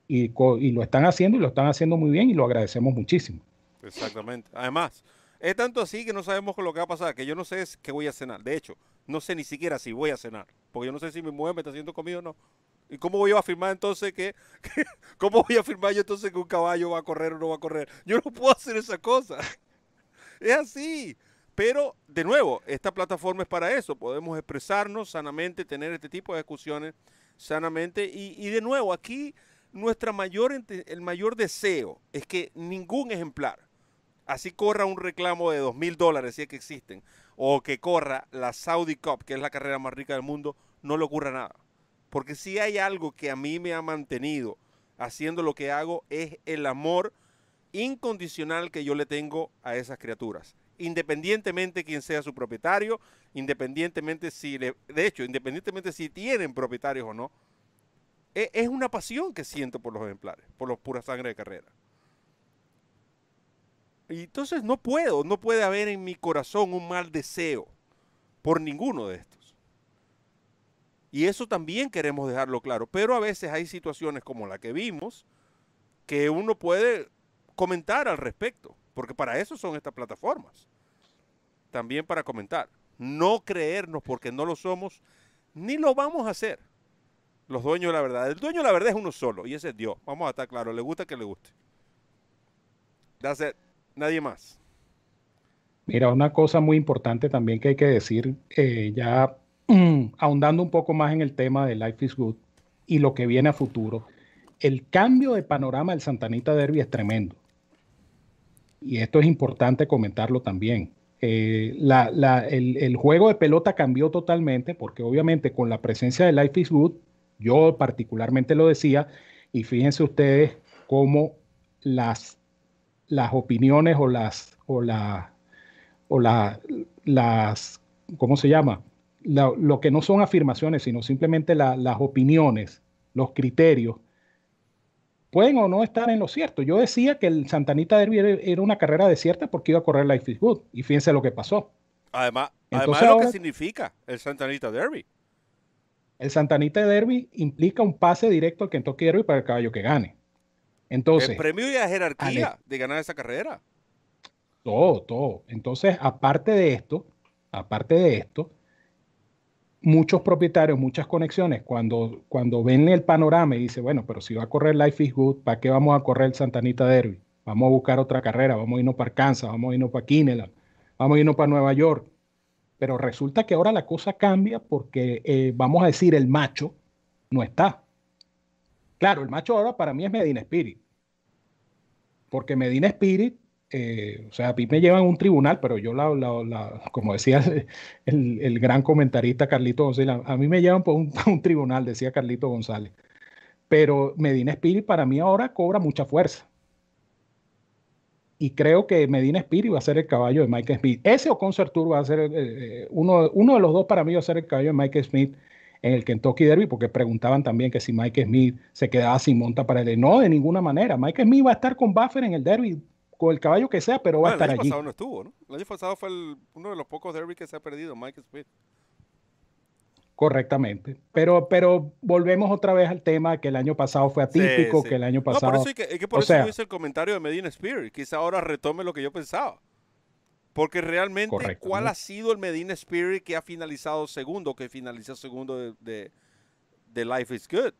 Y, y lo están haciendo y lo están haciendo muy bien y lo agradecemos muchísimo. Exactamente. Además, es tanto así que no sabemos lo que va a pasar, que yo no sé qué voy a cenar. De hecho, no sé ni siquiera si voy a cenar, porque yo no sé si mi mujer me está haciendo comida o no. ¿Y cómo voy a afirmar entonces que, [laughs] cómo voy a afirmar yo entonces que un caballo va a correr o no va a correr? Yo no puedo hacer esa cosa. Es así. Pero, de nuevo, esta plataforma es para eso. Podemos expresarnos sanamente, tener este tipo de discusiones sanamente. Y, y de nuevo, aquí nuestra mayor, el mayor deseo es que ningún ejemplar, así corra un reclamo de dos mil dólares, si es que existen, o que corra la Saudi Cup, que es la carrera más rica del mundo, no le ocurra nada. Porque si hay algo que a mí me ha mantenido haciendo lo que hago es el amor incondicional que yo le tengo a esas criaturas. Independientemente quién sea su propietario, independientemente si, de hecho, independientemente si tienen propietarios o no, e, es una pasión que siento por los ejemplares, por los pura sangre de carrera. Y entonces no puedo, no puede haber en mi corazón un mal deseo por ninguno de estos. Y eso también queremos dejarlo claro. Pero a veces hay situaciones como la que vimos que uno puede comentar al respecto, porque para eso son estas plataformas. También para comentar. No creernos porque no lo somos, ni lo vamos a hacer. Los dueños de la verdad. El dueño de la verdad es uno solo, y ese es Dios. Vamos a estar claros. Le gusta que le guste. That's Nadie más. Mira, una cosa muy importante también que hay que decir, eh, ya [clears throat] ahondando un poco más en el tema de Life is Good y lo que viene a futuro, el cambio de panorama del Santanita Derby es tremendo. Y esto es importante comentarlo también. Eh, el, juego de pelota cambió totalmente porque obviamente con la presencia de Life is Good, yo particularmente lo decía, y fíjense ustedes cómo las, las opiniones o las, o la, o la, las, ¿cómo se llama? lo que no son afirmaciones, sino simplemente las opiniones, los criterios, pueden o no estar en lo cierto. Yo decía que el Santanita Derby era una carrera desierta porque iba a correr Life is Good. Y fíjense lo que pasó. Además, además lo que significa el Santanita Derby. El Santanita Derby implica un pase directo al Kentucky Derby para el caballo que gane. Entonces, el premio y la jerarquía de ganar esa carrera. Todo, todo. Entonces, aparte de esto, aparte de esto, muchos propietarios, muchas conexiones, cuando, cuando ven el panorama y dicen, bueno, pero si va a correr Life is Good, ¿para qué vamos a correr el Santanita Derby? Vamos a buscar otra carrera, vamos a irnos para Kansas, vamos a irnos para Kineland, vamos a irnos para Nueva York. Pero resulta que ahora la cosa cambia porque, eh, vamos a decir, el macho no está. Claro, el macho ahora para mí es Medina Spirit. Porque Medina Spirit eh, o sea, a mí me llevan a un tribunal, pero yo, la, como decía [laughs] el, gran comentarista Carlito González, a mí me llevan por un, [laughs] un, tribunal, decía Carlito González. Pero Medina Spirit para mí ahora cobra mucha fuerza. Y creo que Medina Spirit va a ser el caballo de Mike Smith. Ese o Concert Tour va a ser, eh, eh, uno, uno de los dos para mí va a ser el caballo de Mike Smith en el Kentucky Derby, porque preguntaban también que si Mike Smith se quedaba sin monta para el... No, de ninguna manera. Mike Smith va a estar con Buffer en el Derby el caballo que sea, pero va a estar allí. El año pasado no estuvo, ¿no? El año pasado fue uno de los pocos derby que se ha perdido, Mike Smith. Correctamente. Pero, pero volvemos otra vez al tema que el año pasado fue atípico, que el año pasado. No, por eso, es que, por eso hice el comentario de Medina Spirit. Quizá ahora retome lo que yo pensaba. Porque realmente, ¿cuál ha sido el Medina Spirit que ha finalizado segundo, que finalizó segundo de, de Life is Good?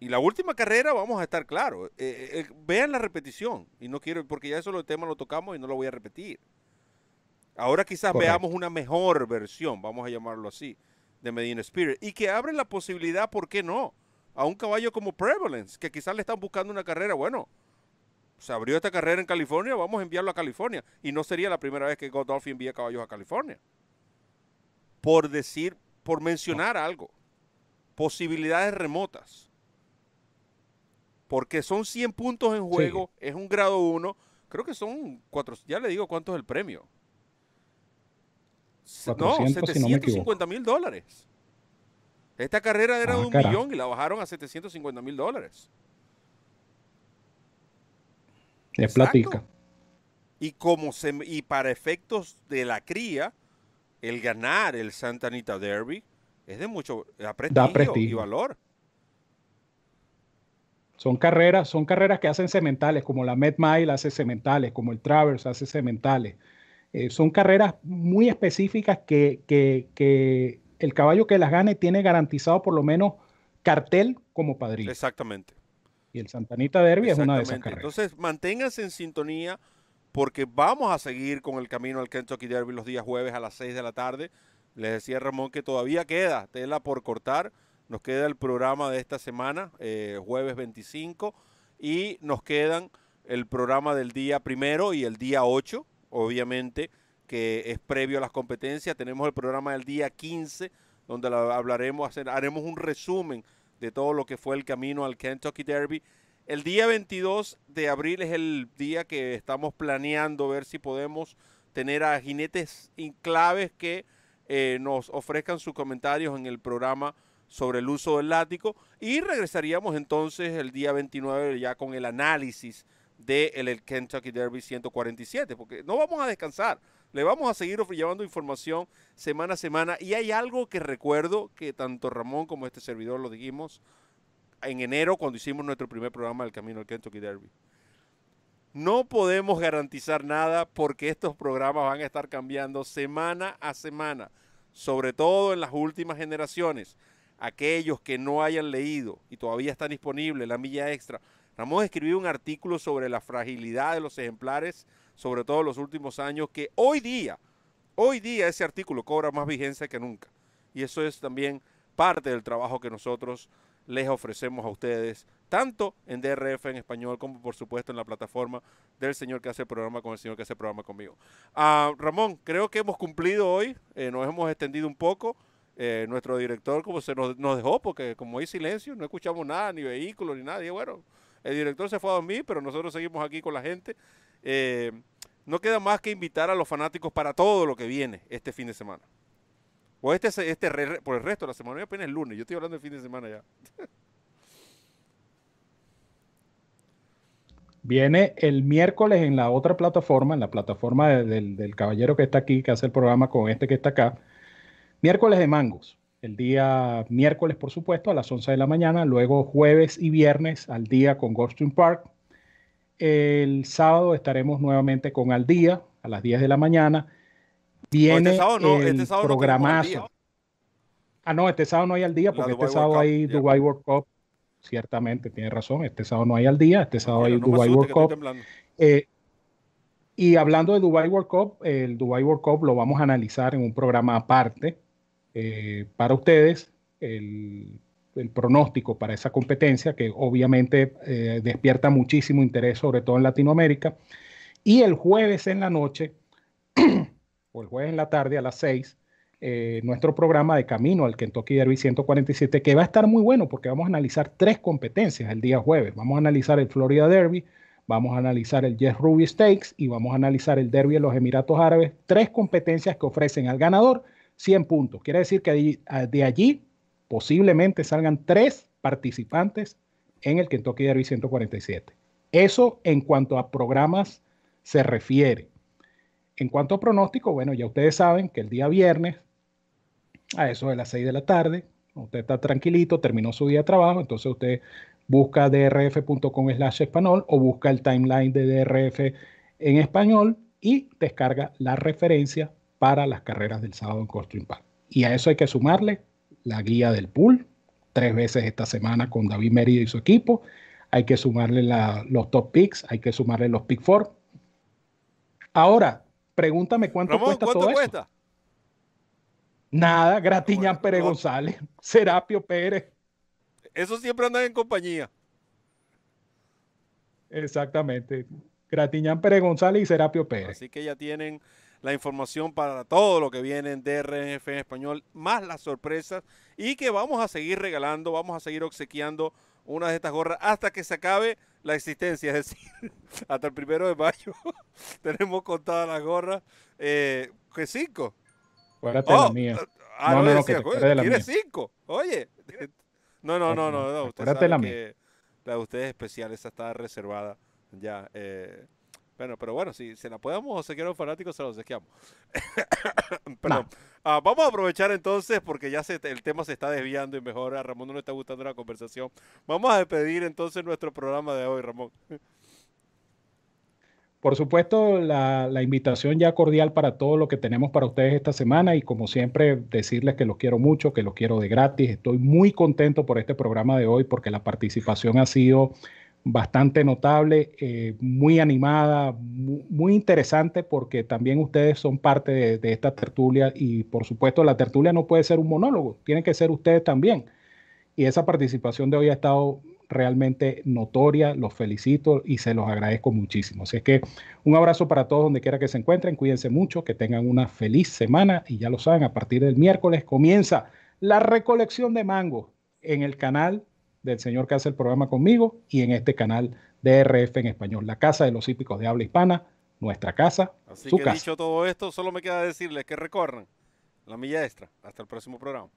Y la última carrera, vamos a estar claros. Eh, eh, eh, vean la repetición. Y no quiero, porque ya eso el tema lo tocamos y no lo voy a repetir. Ahora quizás veamos una mejor versión, vamos a llamarlo así, de Medina Spirit. Y que abre la posibilidad, ¿por qué no? A un caballo como Prevalence, que quizás le están buscando una carrera. Bueno, se abrió esta carrera en California, vamos a enviarlo a California. Y no sería la primera vez que Godolphin envía caballos a California. Por decir, por mencionar algo. Posibilidades remotas porque son 100 puntos en juego, es un grado 1, creo que son cuatro, ya le digo cuánto es el premio. no, 750 mil dólares. Esta carrera era de ah, un millón y la bajaron a 750 mil dólares. Es platica. Y, como se, y para efectos de la cría, el ganar el Santa Anita Derby es de mucho prestigio. y valor. Son carreras, son carreras que hacen cementales, como la Met Mile hace cementales, como el Travers hace cementales. Eh, son carreras muy específicas que, que, el caballo que las gane tiene garantizado por lo menos cartel como padrino. Exactamente. Y el Santanita Derby es una de esas carreras. Entonces, manténganse en sintonía porque vamos a seguir con el camino al Kentucky Derby los días jueves a las 6 de la tarde. Les decía Ramón que todavía queda tela por cortar. Nos queda el programa de esta semana, eh, jueves 25, y nos quedan el programa del día primero y el día 8, obviamente, que es previo a las competencias. Tenemos el programa del día 15, donde hablaremos, haremos un resumen de todo lo que fue el camino al Kentucky Derby. El día 22 de abril es el día que estamos planeando ver si podemos tener a jinetes claves que eh, nos ofrezcan sus comentarios en el programa sobre el uso del látigo y regresaríamos entonces el día 29 ya con el análisis del el Kentucky Derby 147, porque no vamos a descansar, le vamos a seguir llevando información semana a semana y hay algo que recuerdo que tanto Ramón como este servidor lo dijimos en enero cuando hicimos nuestro primer programa del Camino al Kentucky Derby. No podemos garantizar nada porque estos programas van a estar cambiando semana a semana, sobre todo en las últimas generaciones aquellos que no hayan leído y todavía están disponibles la milla extra, Ramón escribió un artículo sobre la fragilidad de los ejemplares, sobre todo en los últimos años, que hoy día, hoy día ese artículo cobra más vigencia que nunca. Y eso es también parte del trabajo que nosotros les ofrecemos a ustedes, tanto en DRF en español como por supuesto en la plataforma del señor que hace el programa con el señor que hace el programa conmigo. Ah, Ramón, creo que hemos cumplido hoy, eh, nos hemos extendido un poco. Eh, nuestro director como se nos, dejó, porque como hay silencio, no escuchamos nada, ni vehículos, ni nada. Y bueno, el director se fue a dormir, pero nosotros seguimos aquí con la gente. Eh, no queda más que invitar a los fanáticos para todo lo que viene este fin de semana. O este, este por el resto de la semana, apenas el lunes, yo estoy hablando del fin de semana ya. Viene el miércoles en la otra plataforma, en la plataforma del, del, caballero que está aquí, que hace el programa con este que está acá. Miércoles de mangos. El día miércoles, por supuesto, a las 11 de la mañana. Luego jueves y viernes al día con Goldstream Park. El sábado estaremos nuevamente con Al Día a las 10 de la mañana. Viene este el este programazo. ah, no, este sábado no hay al día porque este sábado hay Dubai World Cup. Ciertamente, tiene razón. Este sábado no hay al día. Este sábado hay Dubai World Cup. Eh, y hablando de Dubai World Cup, el Dubai World Cup lo vamos a analizar en un programa aparte eh, para ustedes. El, pronóstico para esa competencia, que obviamente eh, despierta muchísimo interés, sobre todo en Latinoamérica. Y el jueves en la noche, [clears throat] o el jueves en la tarde a las 6, eh, nuestro programa de camino al Kentucky Derby 147, que va a estar muy bueno porque vamos a analizar tres competencias el día jueves. Vamos a analizar el Florida Derby, vamos a analizar el Jeff Ruby Stakes y vamos a analizar el Derby de los Emiratos Árabes. Tres competencias que ofrecen al ganador 100 puntos. Quiere decir que de allí posiblemente salgan tres participantes en el Kentucky Derby 147. Eso en cuanto a programas se refiere. En cuanto a pronóstico, bueno, ya ustedes saben que el día viernes, a eso de las 6 de la tarde, usted está tranquilito, terminó su día de trabajo, entonces usted busca drf.com slash español o busca el timeline de DRF en español y descarga la referencia para las carreras del sábado en Costa Park. Y a eso hay que sumarle la guía del pool, tres veces esta semana con David Mérida y su equipo. Hay que sumarle los top picks, hay que sumarle los pick four. Ahora, pregúntame cuánto cuesta todo cuesta? Nada, Gratiñán Pérez González, [laughs] Serapio Pérez. Eso siempre anda en compañía. Exactamente. Gratiñán Pérez González y Serapio Pérez. Así que ya tienen la información para todo lo que viene en DRF en español, más las sorpresas y que vamos a seguir regalando, vamos a seguir obsequiando una de estas gorras hasta que se acabe la existencia, es decir, [laughs] hasta el primero de mayo [laughs] tenemos contadas las gorras. Eh, ¿Qué cinco? Acuérdate la oh, mía. Ah, no, no, no, que cinco. Oye. [laughs] No, no, no, no. no, Usted sabe la que la de ustedes especial, esa está reservada ya. Eh, bueno, pero bueno, si se la podemos obsequiar a un fanático, se la. [coughs] Perdón. Ah, vamos a aprovechar entonces, porque ya se, el tema se está desviando y mejor a Ramón no le está gustando la conversación. Vamos a despedir entonces nuestro programa de hoy, Ramón. Por supuesto, la, la, invitación ya cordial para todo lo que tenemos para ustedes esta semana y como siempre decirles que los quiero mucho, que los quiero de gratis. Estoy muy contento por este programa de hoy porque la participación ha sido bastante notable, eh, muy animada, muy, interesante porque también ustedes son parte de, esta tertulia y por supuesto la tertulia no puede ser un monólogo, tiene que ser ustedes también. Y esa participación de hoy ha estado realmente notoria, los felicito y se los agradezco muchísimo. Así es que un abrazo para todos donde quiera que se encuentren, cuídense mucho, que tengan una feliz semana y ya lo saben, a partir del miércoles comienza la recolección de mango en el canal del señor que hace el programa conmigo y en este canal de RF en español, la casa de los hípicos de habla hispana, nuestra casa. Así que dicho todo esto, solo me queda decirles que recorran la milla extra. Hasta el próximo programa.